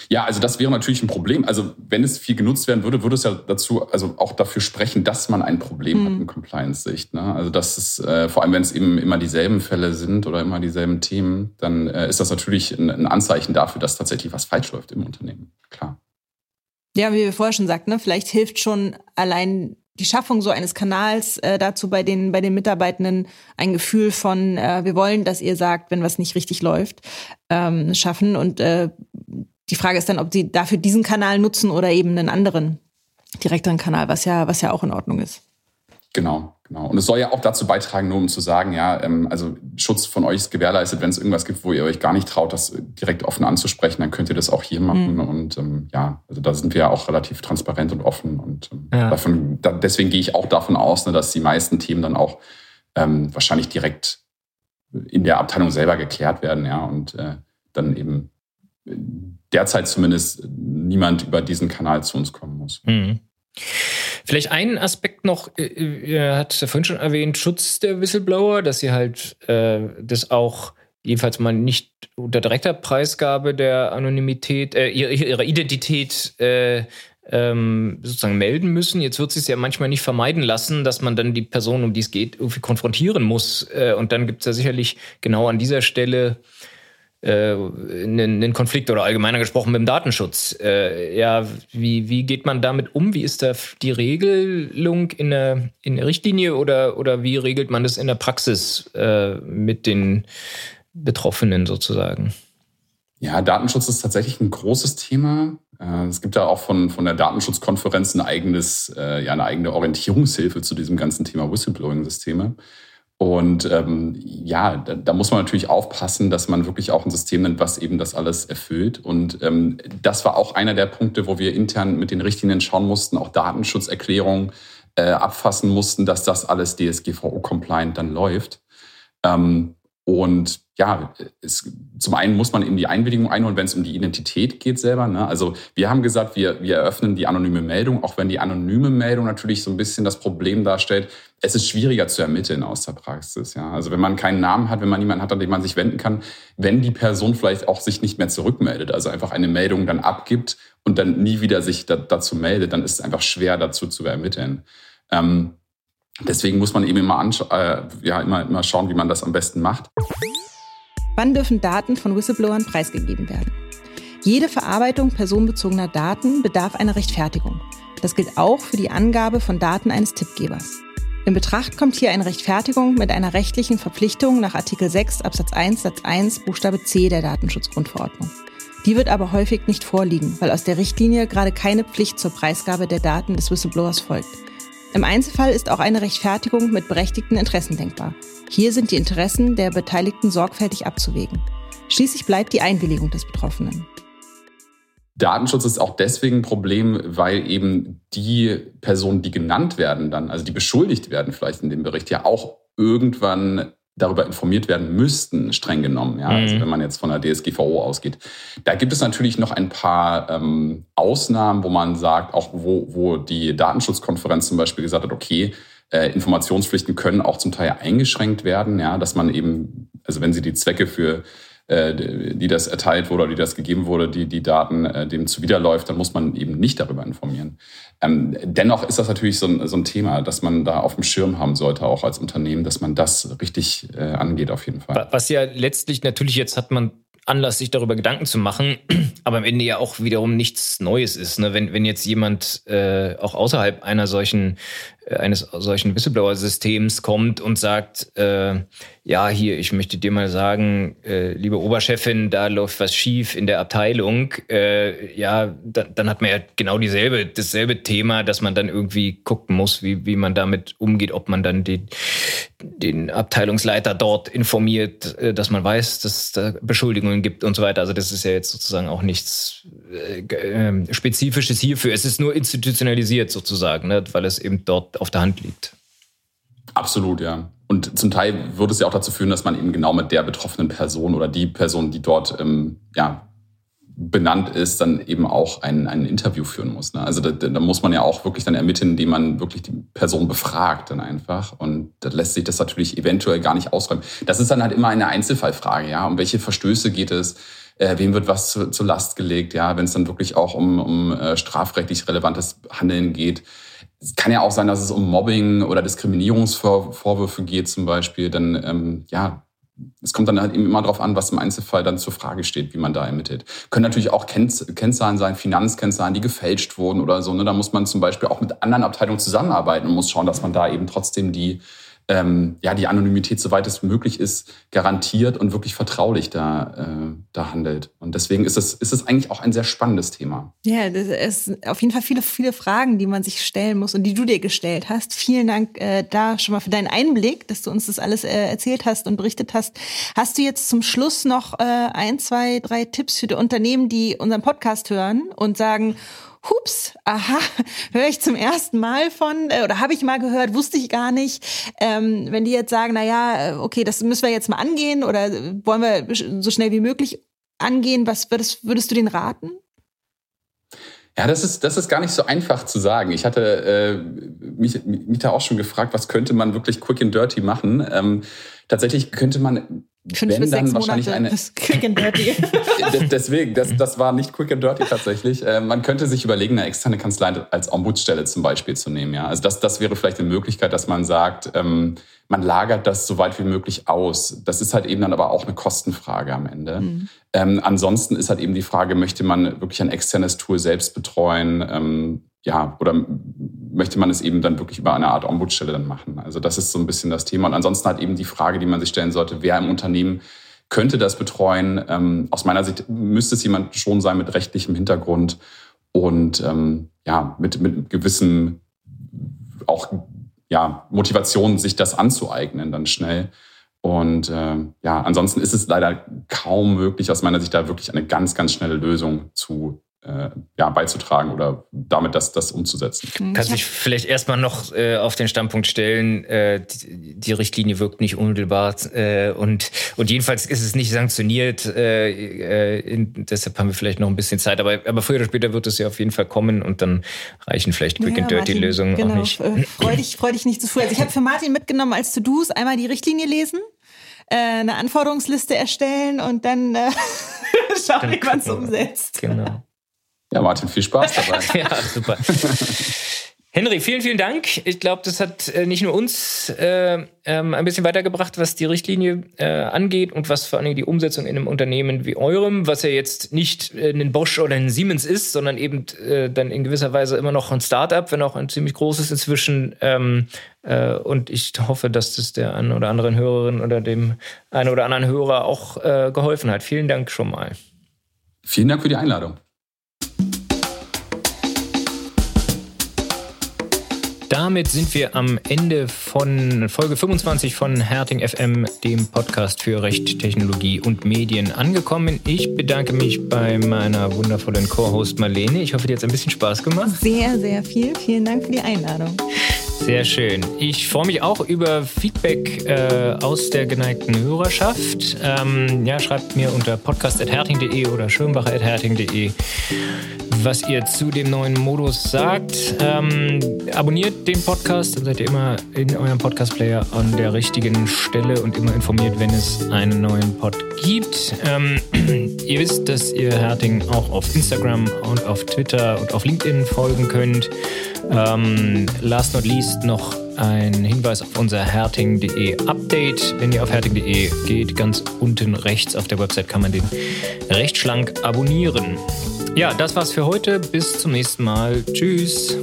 Ja, also das wäre natürlich ein Problem. Also wenn es viel genutzt werden würde, würde es ja dazu, also auch dafür sprechen, dass man ein Problem mhm. hat in Compliance-Sicht. Ne? Also das ist, äh, vor allem wenn es eben immer dieselben Fälle sind oder immer dieselben Themen, dann äh, ist das natürlich ein, ein, Anzeichen dafür, dass tatsächlich was falsch läuft im Unternehmen. Klar. Ja, wie wir vorher schon sagten, ne? vielleicht hilft schon allein die Schaffung so eines Kanals äh, dazu bei den bei den Mitarbeitenden ein Gefühl von äh, wir wollen, dass ihr sagt, wenn was nicht richtig läuft, ähm, schaffen und äh, die Frage ist dann, ob sie dafür diesen Kanal nutzen oder eben einen anderen direkteren Kanal, was ja, was ja auch in Ordnung ist. Genau, genau. Und es soll ja auch dazu beitragen, nur um zu sagen, ja, ähm, also Schutz von euch ist gewährleistet, wenn es irgendwas gibt, wo ihr euch gar nicht traut, das direkt offen anzusprechen, dann könnt ihr das auch hier machen. Mhm. Und ähm, ja, also da sind wir ja auch relativ transparent und offen. Und ähm, ja. davon, da, deswegen gehe ich auch davon aus, ne, dass die meisten Themen dann auch ähm, wahrscheinlich direkt in der Abteilung selber geklärt werden, ja, und äh, dann eben derzeit zumindest niemand über diesen Kanal zu uns kommen muss. Mhm. Vielleicht einen Aspekt noch, äh, äh, hat vorhin schon erwähnt, Schutz der Whistleblower, dass sie halt äh, das auch jedenfalls mal nicht unter direkter Preisgabe der Anonymität, äh, ihrer Identität äh, ähm, sozusagen melden müssen. Jetzt wird es sich ja manchmal nicht vermeiden lassen, dass man dann die Person, um die es geht, irgendwie konfrontieren muss. Äh, und dann gibt es ja sicherlich genau an dieser Stelle äh, einen, Konflikt oder allgemeiner gesprochen mit dem Datenschutz. Äh, ja, wie, wie geht man damit um? Wie ist da die Regelung in der, in der Richtlinie oder, oder wie regelt man das in der Praxis äh, mit den Betroffenen sozusagen? Ja, Datenschutz ist tatsächlich ein großes Thema. Äh, es gibt ja auch von, von der Datenschutzkonferenz ein eigenes, ja, eine eigene Orientierungshilfe zu diesem ganzen Thema Whistleblowing-Systeme. Und ähm, ja, da, da muss man natürlich aufpassen, dass man wirklich auch ein System nimmt, was eben das alles erfüllt. Und ähm, das war auch einer der Punkte, wo wir intern mit den Richtlinien schauen mussten, auch Datenschutzerklärungen äh, abfassen mussten, dass das alles DSGVO-compliant dann läuft. Ähm, und ja, es, zum einen muss man eben die Einwilligung einholen, wenn es um die Identität geht selber. Ne? Also wir haben gesagt, wir, wir eröffnen die anonyme Meldung, auch wenn die anonyme Meldung natürlich so ein bisschen das Problem darstellt. Es ist schwieriger zu ermitteln aus der Praxis. Ja? Also wenn man keinen Namen hat, wenn man niemanden hat, an den man sich wenden kann, wenn die Person vielleicht auch sich nicht mehr zurückmeldet, also einfach eine Meldung dann abgibt und dann nie wieder sich da, dazu meldet, dann ist es einfach schwer dazu zu ermitteln. Ähm, Deswegen muss man eben immer, äh, ja, immer, immer schauen, wie man das am besten macht. Wann dürfen Daten von Whistleblowern preisgegeben werden? Jede Verarbeitung personenbezogener Daten bedarf einer Rechtfertigung. Das gilt auch für die Angabe von Daten eines Tippgebers. In Betracht kommt hier eine Rechtfertigung mit einer rechtlichen Verpflichtung nach Artikel 6 Absatz 1 Satz 1 Buchstabe C der Datenschutzgrundverordnung. Die wird aber häufig nicht vorliegen, weil aus der Richtlinie gerade keine Pflicht zur Preisgabe der Daten des Whistleblowers folgt. Im Einzelfall ist auch eine Rechtfertigung mit berechtigten Interessen denkbar. Hier sind die Interessen der Beteiligten sorgfältig abzuwägen. Schließlich bleibt die Einwilligung des Betroffenen. Datenschutz ist auch deswegen ein Problem, weil eben die Personen, die genannt werden dann, also die beschuldigt werden vielleicht in dem Bericht, ja auch irgendwann darüber informiert werden müssten, streng genommen. Ja? Also mhm. Also wenn man jetzt von der DSGVO ausgeht. Da gibt es natürlich noch ein paar ähm, Ausnahmen, wo man sagt, auch wo, wo die Datenschutzkonferenz zum Beispiel gesagt hat, okay, äh, Informationspflichten können auch zum Teil eingeschränkt werden, ja, dass man eben, also wenn sie die Zwecke für die das erteilt wurde oder die das gegeben wurde, die die Daten äh, dem zuwiderläuft, dann muss man eben nicht darüber informieren. Ähm, dennoch ist das natürlich so ein, so ein Thema, dass man da auf dem Schirm haben sollte, auch als Unternehmen, dass man das richtig äh, angeht auf jeden Fall. Was ja letztlich natürlich jetzt hat man Anlass, sich darüber Gedanken zu machen, aber am Ende ja auch wiederum nichts Neues ist. Ne? Wenn, wenn jetzt jemand äh, auch außerhalb einer solchen äh, eines solchen Whistleblower-Systems kommt und sagt, äh, ja, hier, ich möchte dir mal sagen, äh, liebe Oberchefin, da läuft was schief in der Abteilung, äh, ja, da, dann hat man ja genau dieselbe, dasselbe Thema, dass man dann irgendwie gucken muss, wie, wie man damit umgeht, ob man dann die, den Abteilungsleiter dort informiert, äh, dass man weiß, dass es da Beschuldigungen gibt und so weiter. Also das ist ja jetzt sozusagen auch nichts äh, äh, Spezifisches hierfür. Es ist nur institutionalisiert sozusagen, ne, weil es eben dort auf der Hand liegt. Absolut, ja. Und zum Teil würde es ja auch dazu führen, dass man eben genau mit der betroffenen Person oder die Person, die dort ähm, ja, benannt ist, dann eben auch ein, ein Interview führen muss. Ne? Also da, da muss man ja auch wirklich dann ermitteln, indem man wirklich die Person befragt dann einfach. Und da lässt sich das natürlich eventuell gar nicht ausräumen. Das ist dann halt immer eine Einzelfallfrage, ja. Um welche Verstöße geht es? Äh, wem wird was zu, zur Last gelegt? Ja, wenn es dann wirklich auch um, um äh, strafrechtlich relevantes Handeln geht es kann ja auch sein, dass es um Mobbing oder Diskriminierungsvorwürfe geht zum Beispiel. Dann, ähm, ja, es kommt dann halt eben immer darauf an, was im Einzelfall dann zur Frage steht, wie man da ermittelt. Können natürlich auch Kennzahlen sein, Finanzkennzahlen, die gefälscht wurden oder so. Ne? Da muss man zum Beispiel auch mit anderen Abteilungen zusammenarbeiten und muss schauen, dass man da eben trotzdem die ähm, ja, die Anonymität, soweit es möglich ist, garantiert und wirklich vertraulich da, äh, da handelt. Und deswegen ist es, ist es eigentlich auch ein sehr spannendes Thema. Ja, das ist auf jeden Fall viele, viele Fragen, die man sich stellen muss und die du dir gestellt hast. Vielen Dank äh, da schon mal für deinen Einblick, dass du uns das alles äh, erzählt hast und berichtet hast. Hast du jetzt zum Schluss noch äh, ein, zwei, drei Tipps für die Unternehmen, die unseren Podcast hören und sagen, hups, aha, höre ich zum ersten Mal von äh, oder habe ich mal gehört, wusste ich gar nicht. Ähm, wenn die jetzt sagen, na ja, äh, okay, das müssen wir jetzt mal angehen oder wollen wir so schnell wie möglich angehen, was würdest, würdest du den raten? Ja, das ist, das ist gar nicht so einfach zu sagen. Ich hatte äh, mich, mich da auch schon gefragt, was könnte man wirklich quick and dirty machen. Ähm, tatsächlich könnte man Fünf wenn bis dann sechs wahrscheinlich Monate eine. Das quick and dirty. Deswegen, das, das war nicht quick and dirty tatsächlich. Äh, man könnte sich überlegen, eine externe Kanzlei als Ombudsstelle zum Beispiel zu nehmen. Ja, also das, das wäre vielleicht eine Möglichkeit, dass man sagt, ähm, man lagert das so weit wie möglich aus. Das ist halt eben dann aber auch eine Kostenfrage am Ende. Mhm. Ähm, ansonsten ist halt eben die Frage, möchte man wirklich ein externes Tool selbst betreuen? Ähm, ja, oder möchte man es eben dann wirklich über eine Art Ombudsstelle dann machen? Also das ist so ein bisschen das Thema. Und ansonsten hat eben die Frage, die man sich stellen sollte, wer im Unternehmen könnte das betreuen? Ähm, aus meiner Sicht müsste es jemand schon sein mit rechtlichem Hintergrund und ähm, ja, mit, mit gewissem auch ja, Motivation, sich das anzueignen dann schnell. Und äh, ja, ansonsten ist es leider kaum möglich, aus meiner Sicht da wirklich eine ganz, ganz schnelle Lösung zu äh, ja, beizutragen oder damit das, das umzusetzen. Mhm. Kannst dich vielleicht erstmal noch äh, auf den Standpunkt stellen, äh, die, die, Richtlinie wirkt nicht unmittelbar äh, und, und jedenfalls ist es nicht sanktioniert. Äh, äh, in, deshalb haben wir vielleicht noch ein bisschen Zeit, aber, aber früher oder später wird es ja auf jeden Fall kommen und dann reichen vielleicht Quick ja, and Dirty Lösungen genau, auch nicht. Äh, freu, dich, freu dich nicht zu früh. Also ich habe für Martin mitgenommen als To-Dos einmal die Richtlinie lesen äh, eine Anforderungsliste erstellen und dann äh, schauen, wie man es umsetzt. Genau. Ja, Martin, viel Spaß dabei. ja, super. Henry, vielen, vielen Dank. Ich glaube, das hat äh, nicht nur uns äh, ähm, ein bisschen weitergebracht, was die Richtlinie äh, angeht und was vor allem die Umsetzung in einem Unternehmen wie eurem, was ja jetzt nicht äh, ein Bosch oder ein Siemens ist, sondern eben äh, dann in gewisser Weise immer noch ein Startup, wenn auch ein ziemlich großes inzwischen. Ähm, äh, und ich hoffe, dass das der einen oder anderen Hörerin oder dem einen oder anderen Hörer auch geholfen hat. Vielen Dank schon mal. Vielen Dank für die Einladung. Damit sind wir am Ende von Folge 25 von Herting FM, dem Podcast für Recht, Technologie und Medien, angekommen. Ich bedanke mich bei meiner wundervollen Co-Host Marlene. Ich hoffe, dir hat es ein bisschen Spaß gemacht. Sehr, sehr viel. Vielen Dank für die Einladung. Sehr schön. Ich freue mich auch über Feedback äh, aus der geneigten Hörerschaft. Ähm, ja, schreibt mir unter podcast.herting.de oder schirmbacher.herting.de was ihr zu dem neuen Modus sagt. Ähm, abonniert den Podcast, dann seid ihr immer in eurem Podcast-Player an der richtigen Stelle und immer informiert, wenn es einen neuen Pod gibt. Ähm, ihr wisst, dass ihr Herting auch auf Instagram und auf Twitter und auf LinkedIn folgen könnt. Ähm, last not least noch ein Hinweis auf unser herting.de Update. Wenn ihr auf herting.de geht, ganz unten rechts auf der Website kann man den recht schlank abonnieren. Ja, das war's für heute. Bis zum nächsten Mal. Tschüss.